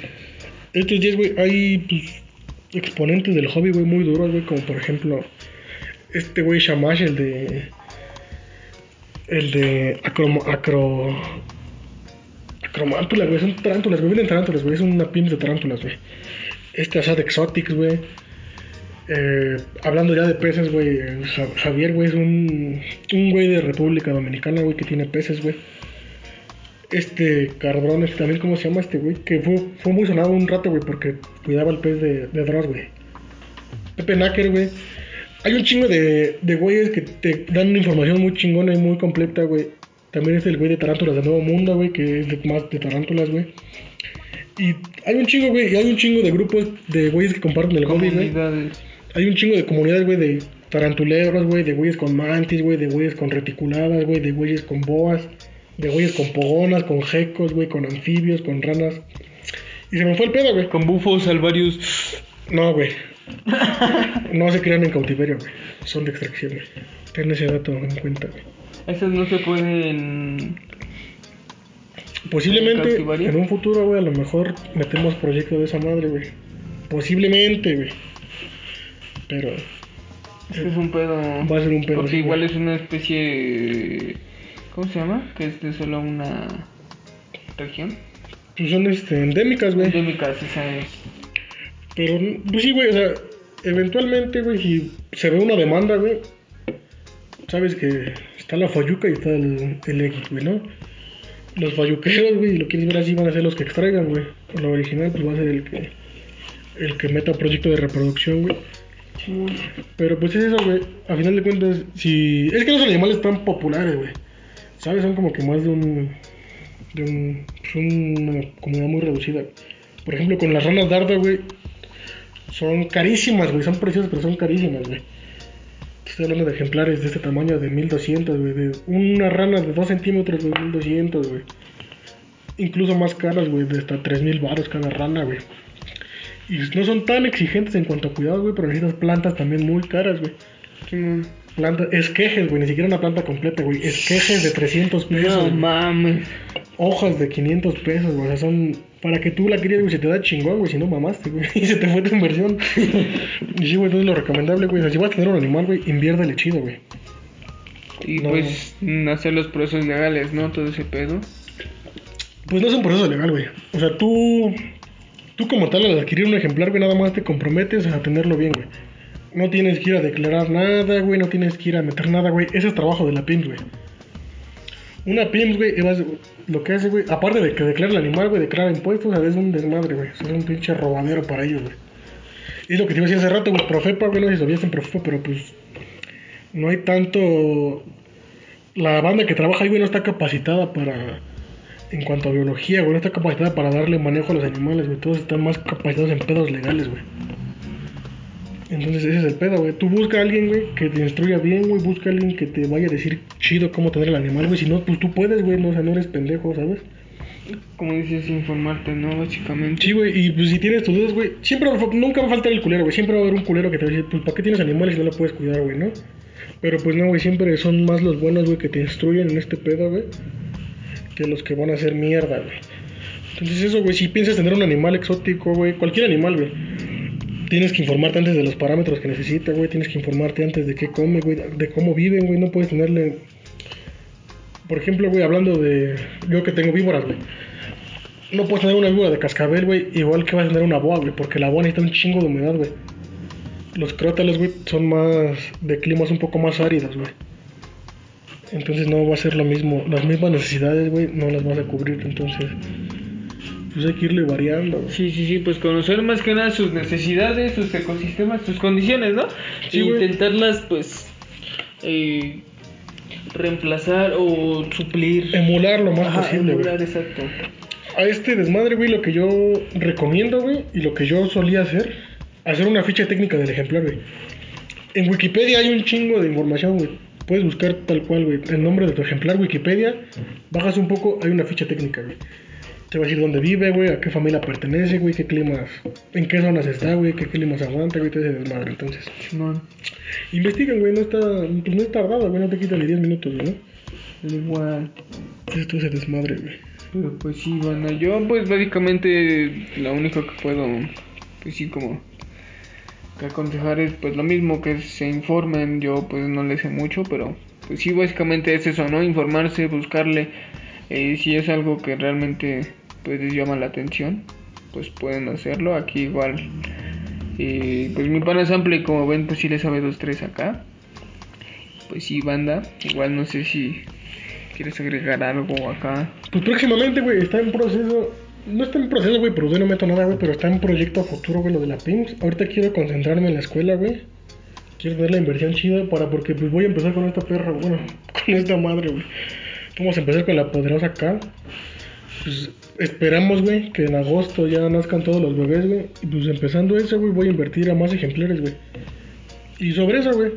Speaker 1: Estos días, güey, hay, pues, exponentes del hobby, güey, muy duros, güey, como por ejemplo, este güey Shamash, el de... El de acro... acro acromántula, güey, son tarántulas, güey, vienen tarántulas, güey, es una pinche de tarántulas, güey. Este Asad Exotics, güey. Eh, hablando ya de peces, güey, Ja- Javier, güey, es un, un güey de República Dominicana, güey, que tiene peces, güey. Este cabrón, este, también, ¿cómo se llama este güey? Que fue, fue muy sonado un rato, güey, porque cuidaba el pez de, de Dross, güey. Pepe Nacker, güey. Hay un chingo de, de güeyes que te dan información muy chingona y muy completa, güey. También es el güey de Tarántulas del Nuevo Mundo, güey, que es de, más de tarántulas, güey. Y hay un chingo, güey, y hay un chingo de grupos de güeyes que comparten el hobby, güey. Hay un chingo de comunidades, güey, de tarantuleros, güey, de güeyes con mantis, güey, de güeyes con reticuladas, güey, de güeyes con boas, de güeyes con pogonas, con gecos, güey, con anfibios, con ranas. Y se me fue el pedo, güey.
Speaker 2: Con bufos, salvarios.
Speaker 1: No, güey. No se crean en cautiverio, güey. Son de extracción, güey. Ten ese dato en cuenta, güey.
Speaker 2: Esas no se pueden
Speaker 1: Posiblemente en un futuro, güey, a lo mejor metemos proyecto de esa madre, güey. Posiblemente, güey. Pero
Speaker 2: Este es un pedo.
Speaker 1: Va a ser un pedo,
Speaker 2: Porque
Speaker 1: sí,
Speaker 2: igual
Speaker 1: güey.
Speaker 2: es una especie. ¿Cómo se llama? Que es de solo una región.
Speaker 1: pues son este, endémicas, güey.
Speaker 2: Endémicas, esa es.
Speaker 1: Pero, pues sí, güey, o sea, eventualmente, güey, si se ve una demanda, güey, sabes que está la Fayuca y está el, el X, güey, ¿no? Los fayuqueros, güey, si lo quieres ver así, van a ser los que extraigan, güey. Lo original, pues va a ser el que, el que meta proyecto de reproducción, güey. Pero pues es eso, güey. A final de cuentas, si. Es que no son animales tan populares, güey. ¿Sabes? Son como que más de un. De un. Son una comunidad muy reducida. Por ejemplo, con las ranas darda, güey. Son carísimas, güey. Son preciosas, pero son carísimas, güey. Estoy hablando de ejemplares de este tamaño de 1200, güey. De una rana de 2 centímetros, de 1200, güey. Incluso más caras, güey. De hasta 3000 baros cada rana, güey. Y no son tan exigentes en cuanto a cuidado, güey. Pero necesitas plantas también muy caras, güey.
Speaker 2: Simón.
Speaker 1: Planta, esquejes, güey, ni siquiera una planta completa, güey. Esquejes de 300 pesos.
Speaker 2: No mames.
Speaker 1: Hojas de 500 pesos, güey. O sea, son. Para que tú la crías, güey, se te da chingón, güey. Si no mamaste, güey. [laughs] Y se te fue tu inversión. y [laughs] sí, güey, entonces lo recomendable, güey. O sea, si vas a tener un animal, güey, inviértele chido, güey.
Speaker 2: Y
Speaker 1: No.
Speaker 2: pues hacer los procesos legales, ¿no? Todo ese pedo.
Speaker 1: Pues no es un proceso legal, güey. O sea, tú. Tú, como tal, al adquirir un ejemplar, güey, nada más te comprometes a tenerlo bien, güey. No tienes que ir a declarar nada, güey. No tienes que ir a meter nada, güey. Ese es trabajo de la PIMS, güey. Una PIMS, güey, lo que hace, güey, aparte de que declara el animal, güey, declara impuestos, o sea, es un desmadre, güey. Es un pinche robadero para ellos, güey. Y es lo que te iba a decir hace rato, güey, Profepa, güey, no sé si sabías en Profepa, pero pues no hay tanto... La banda que trabaja ahí, güey, no está capacitada para... En cuanto a biología, güey, no está capacitada para darle manejo a los animales, güey. Todos están más capacitados en pedos legales, güey. Entonces ese es el pedo, güey. Tú busca a alguien, güey, que te instruya bien, güey. Busca a alguien que te vaya a decir chido cómo tener el animal, güey. Si no, pues tú puedes, güey. No, o sea, no eres pendejo, ¿sabes?
Speaker 2: Como dices, informarte, ¿no? Básicamente.
Speaker 1: Sí, güey. Y pues si tienes tus dudas, güey, siempre va a fa- nunca va a faltar el culero, güey. Siempre va a haber un culero que te va a decir, pues, ¿para qué tienes animales si no lo puedes cuidar, güey, no? Pero pues no, güey. Siempre son más los buenos, güey, que te instruyen en este pedo, güey. Que los que van a hacer mierda, güey. Entonces eso, güey, si piensas tener un animal exótico, güey, cualquier animal, güey. Tienes que informarte antes de los parámetros que necesita, güey. Tienes que informarte antes de qué come, güey. De cómo viven, güey. No puedes tenerle... Por ejemplo, güey, hablando de... Yo que tengo víboras, güey. No puedes tener una víbora de cascabel, güey. Igual que vas a tener una boa, güey. Porque la boa necesita un chingo de humedad, güey. Los crótalos, güey, son más... De climas un poco más áridos, güey. Entonces no va a ser lo mismo. Las mismas necesidades, güey, no las vas a cubrir. Entonces... Pues hay que irle variando.
Speaker 2: Sí, sí, sí, pues conocer más que nada sus necesidades, sus ecosistemas, sus condiciones, ¿no?
Speaker 1: Sí,
Speaker 2: e intentarlas, pues, eh, reemplazar o suplir.
Speaker 1: Emular lo más
Speaker 2: Ajá,
Speaker 1: posible, güey.
Speaker 2: emular, exacto.
Speaker 1: A este desmadre, güey, lo que yo recomiendo, güey, y lo que yo solía hacer, hacer una ficha técnica del ejemplar, güey. En Wikipedia hay un chingo de información, güey. Puedes buscar tal cual, güey, el nombre de tu ejemplar, Wikipedia, bajas un poco, hay una ficha técnica, güey. Te va a decir dónde vive, güey, a qué familia pertenece, güey, qué climas, en qué zonas está, güey, qué climas aguanta, güey, todo ese desmadre. Entonces,
Speaker 2: Simón.
Speaker 1: investiguen, güey, no está, pues no es tardado, güey, no te quita ni 10 minutos, güey, ¿no?
Speaker 2: Igual.
Speaker 1: Esto es el desmadre, güey.
Speaker 2: Pero pues sí, bueno, yo pues básicamente lo único que puedo, pues sí, como que aconsejar es pues lo mismo, que se informen, yo pues no le sé mucho, pero pues sí, básicamente es eso, ¿no? Informarse, buscarle, eh, si es algo que realmente pues les llama la atención, pues pueden hacerlo, aquí igual, eh, pues mi pana es amplio y como ven pues sí le sabe dos, tres acá, pues sí, banda, igual no sé si quieres agregar algo acá.
Speaker 1: Pues próximamente, güey, está en proceso. No está en proceso, güey, pero yo no meto nada, güey, pero está en proyecto a futuro, güey, lo de la PIMS. Ahorita quiero concentrarme en la escuela, güey. Quiero tener la inversión chida para, porque pues voy a empezar con esta perra, bueno, [laughs] con esta madre, güey. Vamos a empezar con la poderosa acá. Pues esperamos, güey, que en agosto ya nazcan todos los bebés, güey. Y pues empezando eso, güey, voy a invertir a más ejemplares, güey. Y sobre eso, güey,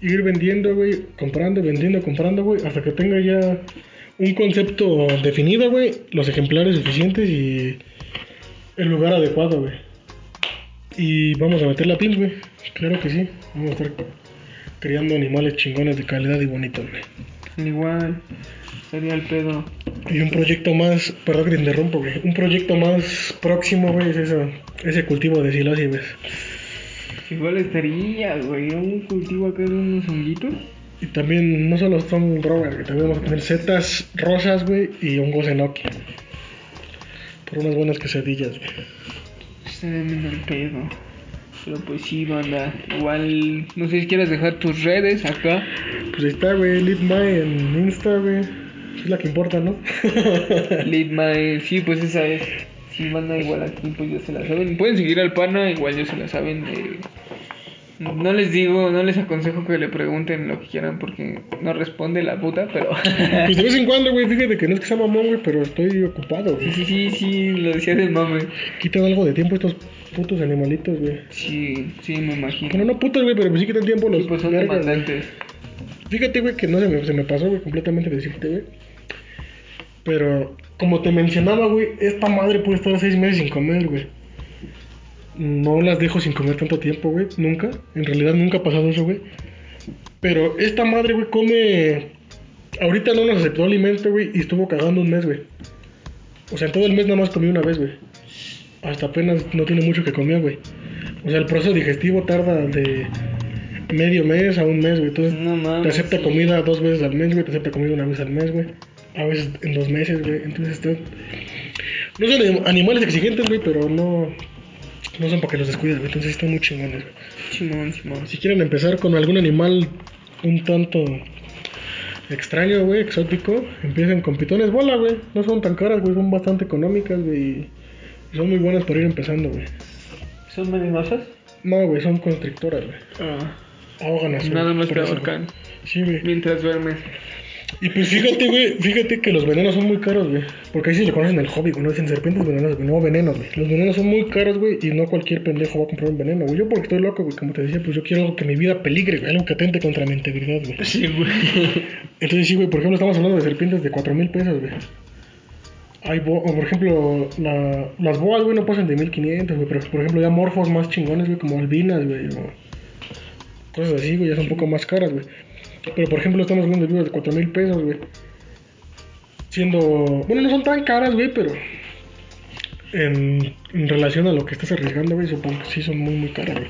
Speaker 1: ir vendiendo, güey, comprando, vendiendo, comprando, güey, hasta que tenga ya un concepto definido, güey, los ejemplares suficientes y el lugar adecuado, güey. Y vamos a meter la PIMS, güey. Claro que sí. Vamos a estar criando animales chingones de calidad y bonitos, güey.
Speaker 2: Igual, sería el pedo.
Speaker 1: Y un proyecto más, perdón que te interrumpo, güey. Un proyecto más próximo, güey, es eso, ese cultivo de güey.
Speaker 2: Igual estaría, güey, un cultivo acá de unos honguitos.
Speaker 1: Y también no solo son drogas, güey, también vamos a tener setas rosas, güey, y hongos enoki. Por unas buenas quesadillas, güey.
Speaker 2: Está bien el pedo. Pero pues sí, banda. Igual, no sé si quieres dejar tus redes acá.
Speaker 1: Pues ahí está, güey, LeadMy en Insta, güey. Es la que importa, ¿no? [laughs] [laughs]
Speaker 2: Lead My, sí, pues esa es. Si banda igual aquí, pues ya se la saben. Pueden seguir al pana, igual ya se la saben. eh, No les digo, no les aconsejo que le pregunten lo que quieran porque no responde la puta, pero. [laughs]
Speaker 1: Pues de vez en cuando, güey, fíjate que no es que sea mamón, güey, pero estoy ocupado,
Speaker 2: sí,
Speaker 1: güey.
Speaker 2: sí, sí, sí, lo decía de mame.
Speaker 1: Quitan algo de tiempo estos putos animalitos, güey.
Speaker 2: Sí, sí, me imagino.
Speaker 1: Bueno, no putos, güey, pero pues sí quitan tiempo los
Speaker 2: Sí, pues son
Speaker 1: vergas,
Speaker 2: demandantes.
Speaker 1: Fíjate, güey, que no se me, se me pasó, güey, completamente decirte, güey. Pero, como te mencionaba, güey, esta madre puede estar seis meses sin comer, güey. No las dejo sin comer tanto tiempo, güey. Nunca. En realidad nunca ha pasado eso, güey. Pero esta madre, güey, come... Ahorita no nos aceptó alimento, güey, y estuvo cagando un mes, güey. O sea, en todo el mes nada más comió una vez, güey. Hasta apenas no tiene mucho que comer, güey. O sea, el proceso digestivo tarda de medio mes a un mes, güey. Entonces,
Speaker 2: No mames,
Speaker 1: te acepta
Speaker 2: sí.
Speaker 1: comida dos veces al mes, güey. Te acepta comida una vez al mes, güey. A veces en dos meses, güey. Entonces, está... No son anim- animales exigentes, güey, pero no... No son para que los descuides, güey. Entonces, están muy chingones, güey.
Speaker 2: Simón, Simón.
Speaker 1: Si quieren empezar con algún animal un tanto extraño, güey, exótico, empiecen con pitones bola, güey. No son tan caras, güey, son bastante económicas, güey. Y son muy buenas para ir empezando, güey.
Speaker 2: ¿Son venenosas?
Speaker 1: No, güey, son constrictoras, güey.
Speaker 2: Ah,
Speaker 1: Ahogan a su
Speaker 2: nada más te ahorcan.
Speaker 1: Sí, güey.
Speaker 2: mientras duermes.
Speaker 1: Y pues fíjate, güey, fíjate que los venenos son muy caros, güey. Porque ahí sí le conocen el hobby, güey. No dicen serpientes venenosas, güey. No, venenos, güey. Los venenos son muy caros, güey. Y no cualquier pendejo va a comprar un veneno, güey. Yo porque estoy loco, güey. Como te decía, pues yo quiero algo que mi vida peligre, güey. Algo que atente contra mi integridad, güey.
Speaker 2: Sí, güey.
Speaker 1: Entonces sí, güey, por ejemplo, estamos hablando de serpientes de 4 mil pesos, güey. Hay bo- o por ejemplo, la- las boas, güey, no pasan de 1500, güey. Pero por ejemplo, ya morfos más chingones, güey, como albinas, güey. O cosas así, güey, ya son un poco más caras, güey. Pero por ejemplo, estamos hablando de vivos de 4 mil pesos, güey. Siendo. Bueno, no son tan caras, güey, pero. En, relación a lo que estás arriesgando, güey, supongo que sí son muy, muy caras, güey.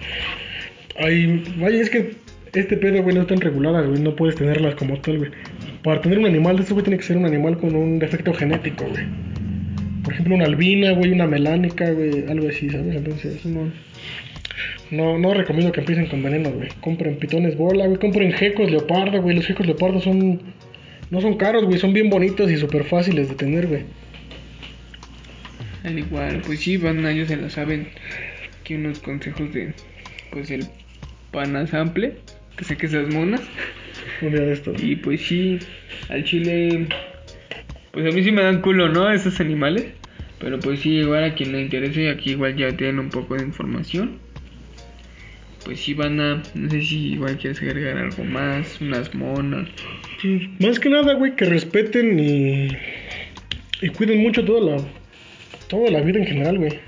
Speaker 1: Ay, vaya, es que este pedo, güey, no están reguladas, güey. No puedes tenerlas como tal, güey. Para tener un animal de estos, güey, tiene que ser un animal con un defecto genético, güey. Por ejemplo, una albina, güey, una melánica, güey, algo así, ¿sabes? Entonces,
Speaker 2: Simón.
Speaker 1: No, no recomiendo que empiecen con venenos, güey. Compren pitones bola, güey. Compren gecos leopardo, güey. Los gecos leopardo son. No son caros, güey. Son bien bonitos y súper fáciles de tener, güey.
Speaker 2: Al igual, pues sí, van ellos se la saben. Aquí unos consejos de, pues el pana sample, que sé que esas monas.
Speaker 1: Un día de estos.
Speaker 2: Y pues sí, al chile, pues a mí sí me dan culo, ¿no? Esos animales. Pero pues sí, igual a quien le interese, aquí igual ya tienen un poco de información. Pues sí, van a, no sé si igual quieres agregar algo más, unas monas.
Speaker 1: Pues, más que nada, güey, que respeten y. Y cuiden mucho toda la. Toda la vida en general, güey.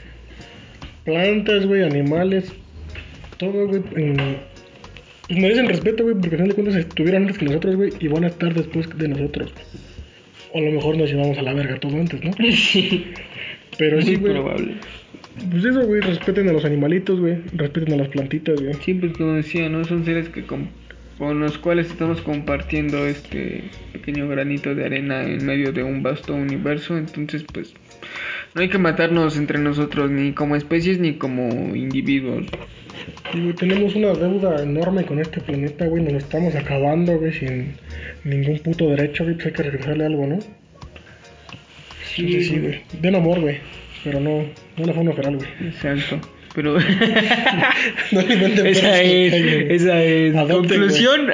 Speaker 1: Plantas, güey, animales. Todo, güey. Pues merecen respeto, güey, porque al final de cuentas estuvieron antes que nosotros, güey, y van a estar después de nosotros. O a lo mejor nos llevamos a la verga todo antes, ¿no?
Speaker 2: sí, [laughs]
Speaker 1: Pero sí, güey.
Speaker 2: probable.
Speaker 1: Pues eso, güey, respeten a los animalitos, güey. Respeten a las plantitas, güey.
Speaker 2: Sí, pues como decía, ¿no? Son seres que con los cuales estamos compartiendo este pequeño granito de arena en medio de un vasto universo. Entonces, pues, no hay que matarnos entre nosotros, ni como especies ni como individuos.
Speaker 1: Y, güey, tenemos una deuda enorme con este planeta, güey. Nos lo estamos acabando, güey, sin ningún puto derecho, güey. Pues hay que regresarle algo, ¿no? Entonces, sí, güey. Den amor, güey. Pero no, no la forma feral, güey.
Speaker 2: Exacto. Pero [laughs]
Speaker 1: No alimenten [laughs]
Speaker 2: esa es, esa es.
Speaker 1: Adopten,
Speaker 2: Conclusión,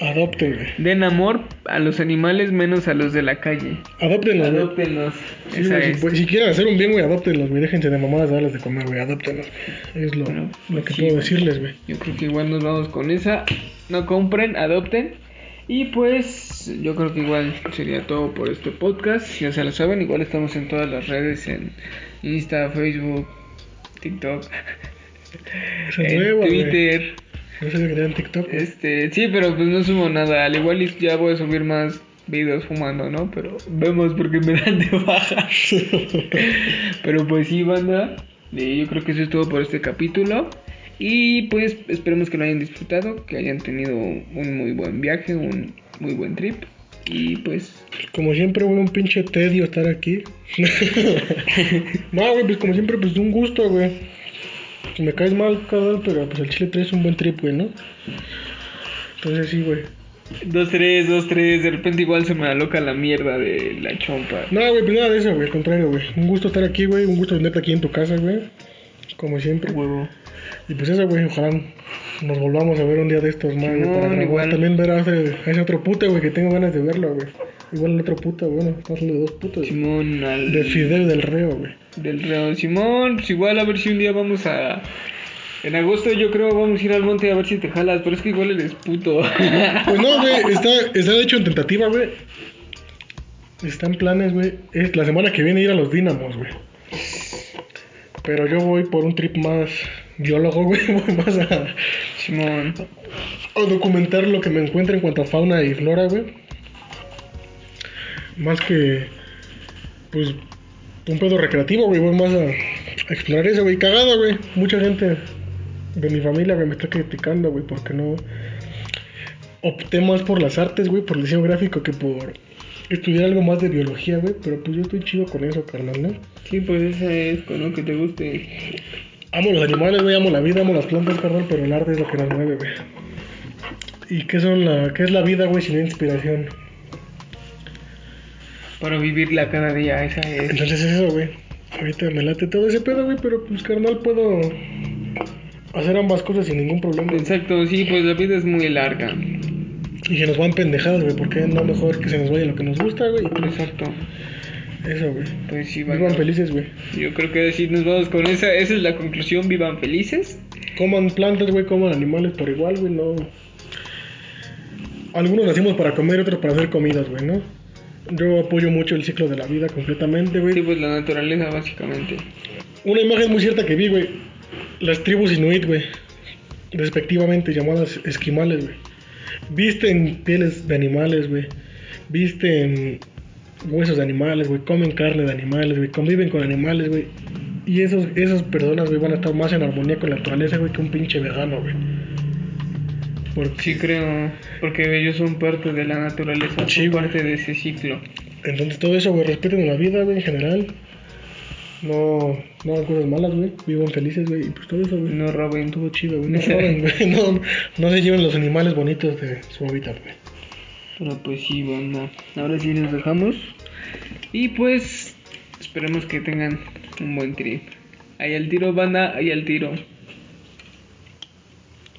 Speaker 1: Adopten, güey.
Speaker 2: den amor a los animales menos a los de la calle.
Speaker 1: Adoptenlos, güey.
Speaker 2: Adóptenlos.
Speaker 1: Sí,
Speaker 2: esa
Speaker 1: güey,
Speaker 2: es.
Speaker 1: pues, si quieren hacer un bien, güey, adoptenlos, güey. Déjense de mamadas de darles de comer, güey. Adoptenlos. Es lo,
Speaker 2: Bueno,
Speaker 1: lo que
Speaker 2: sí,
Speaker 1: puedo decirles, güey.
Speaker 2: Yo creo que igual nos vamos con esa. No compren, adopten. Y pues yo creo que igual sería todo por este podcast. Ya se lo saben, igual estamos en todas las redes, en Insta, Facebook, TikTok,
Speaker 1: Esa es [laughs]
Speaker 2: en. Twitter.
Speaker 1: No sé que TikTok.
Speaker 2: Este, sí, pero pues no subo nada. Al igual ya voy a subir más videos fumando, ¿no? Pero vemos porque me dan de baja. [laughs] Pero pues sí, banda. eh, yo creo que eso es todo por este capítulo. Y pues esperemos que lo hayan disfrutado, que hayan tenido un muy buen viaje, un muy buen trip. Y pues
Speaker 1: Como siempre, güey, un pinche tedio estar aquí. [laughs] no, güey, pues como siempre, pues un gusto, güey. Me caes mal, cabrón, pero pues el chile traes un buen trip, güey, ¿no? Entonces sí, güey.
Speaker 2: 2-3, 2-3, de repente igual se me aloca la mierda de la chompa.
Speaker 1: No, güey, pues nada de eso, güey, al contrario, güey. Un gusto estar aquí, güey. Un gusto tenerte aquí en tu casa, güey. Como siempre.
Speaker 2: Huevo.
Speaker 1: Y pues eso, güey, ojalá nos volvamos a ver un día de estos,
Speaker 2: Simón,
Speaker 1: para
Speaker 2: igual.
Speaker 1: También ver a ese, a ese otro puto, güey, que tengo ganas de verlo, güey. Igual el otro puto, bueno, estamos hablando de dos putos.
Speaker 2: Simón al
Speaker 1: De Fidel del Reo, güey.
Speaker 2: del Reo. Simón, pues igual a ver si un día vamos a. En agosto yo creo vamos a ir al monte a ver si te jalas, pero es que igual eres puto. [laughs]
Speaker 1: Pues no, güey, está, está de hecho en tentativa, güey. Está en planes, güey. Es la semana que viene ir a los Dínamos, güey. Pero yo voy por un trip más biólogo, [laughs] güey. Voy más a,
Speaker 2: Simón.
Speaker 1: a documentar lo que me encuentro en cuanto a fauna y flora, güey. Más que, pues, un pedo recreativo, güey. Voy más a, explorar eso, güey. Cagada, güey. Mucha gente de mi familia, güey, me está criticando, güey, porque no opté más por las artes, güey, por el diseño gráfico que por estudiar algo más de biología, güey. Pero pues yo estoy chido con eso, carnal, ¿no?
Speaker 2: Sí, pues esa es con lo que te guste.
Speaker 1: Amo los animales, güey, amo la vida, amo las plantas, carnal, pero el arte es lo que nos mueve, güey. ¿Y qué, son la, qué es la vida, güey, sin inspiración?
Speaker 2: Para vivirla cada día, esa es.
Speaker 1: Entonces es eso, güey. Ahorita me late todo ese pedo, güey, pero pues, carnal, puedo hacer ambas cosas sin ningún problema.
Speaker 2: Exacto, sí, pues la vida es muy larga.
Speaker 1: Y se nos van pendejadas, güey, porque no mejor que se nos vaya lo que nos gusta, güey.
Speaker 2: Exacto.
Speaker 1: Eso, güey.
Speaker 2: Pues sí,
Speaker 1: Vivan felices, güey.
Speaker 2: Yo creo que así nos vamos con esa. Esa es la conclusión. Vivan felices.
Speaker 1: Coman plantas, güey, coman animales por igual, güey, no. Algunos nacimos para comer, otros para hacer comidas, güey, ¿no? Yo apoyo mucho el ciclo de la vida completamente, güey.
Speaker 2: Sí, pues la naturaleza, básicamente.
Speaker 1: Una imagen muy cierta que vi, güey. Las tribus inuit, güey. Respectivamente llamadas esquimales, güey. Visten pieles de animales, güey. Visten huesos de animales, güey. Comen carne de animales, güey. Conviven con animales, güey. Y esos, esas personas, güey, van a estar más en armonía con la naturaleza, güey, que un pinche vegano, güey. Porque,
Speaker 2: Sí, creo. Porque ellos son parte de la naturaleza.
Speaker 1: Sí,
Speaker 2: son
Speaker 1: güey.
Speaker 2: parte de ese ciclo.
Speaker 1: entonces todo eso, güey, respeten la vida, güey, en general. No, no hagan cosas malas, güey. Vivan felices, güey. Y pues todo eso, güey.
Speaker 2: No roben.
Speaker 1: Todo chido, güey. No roben, güey. [laughs] No, no se lleven los animales bonitos de su hábitat, güey.
Speaker 2: Pero pues sí, banda. Ahora sí nos dejamos. Y pues esperemos que tengan un buen trip. Ahí al tiro, banda, ahí al tiro.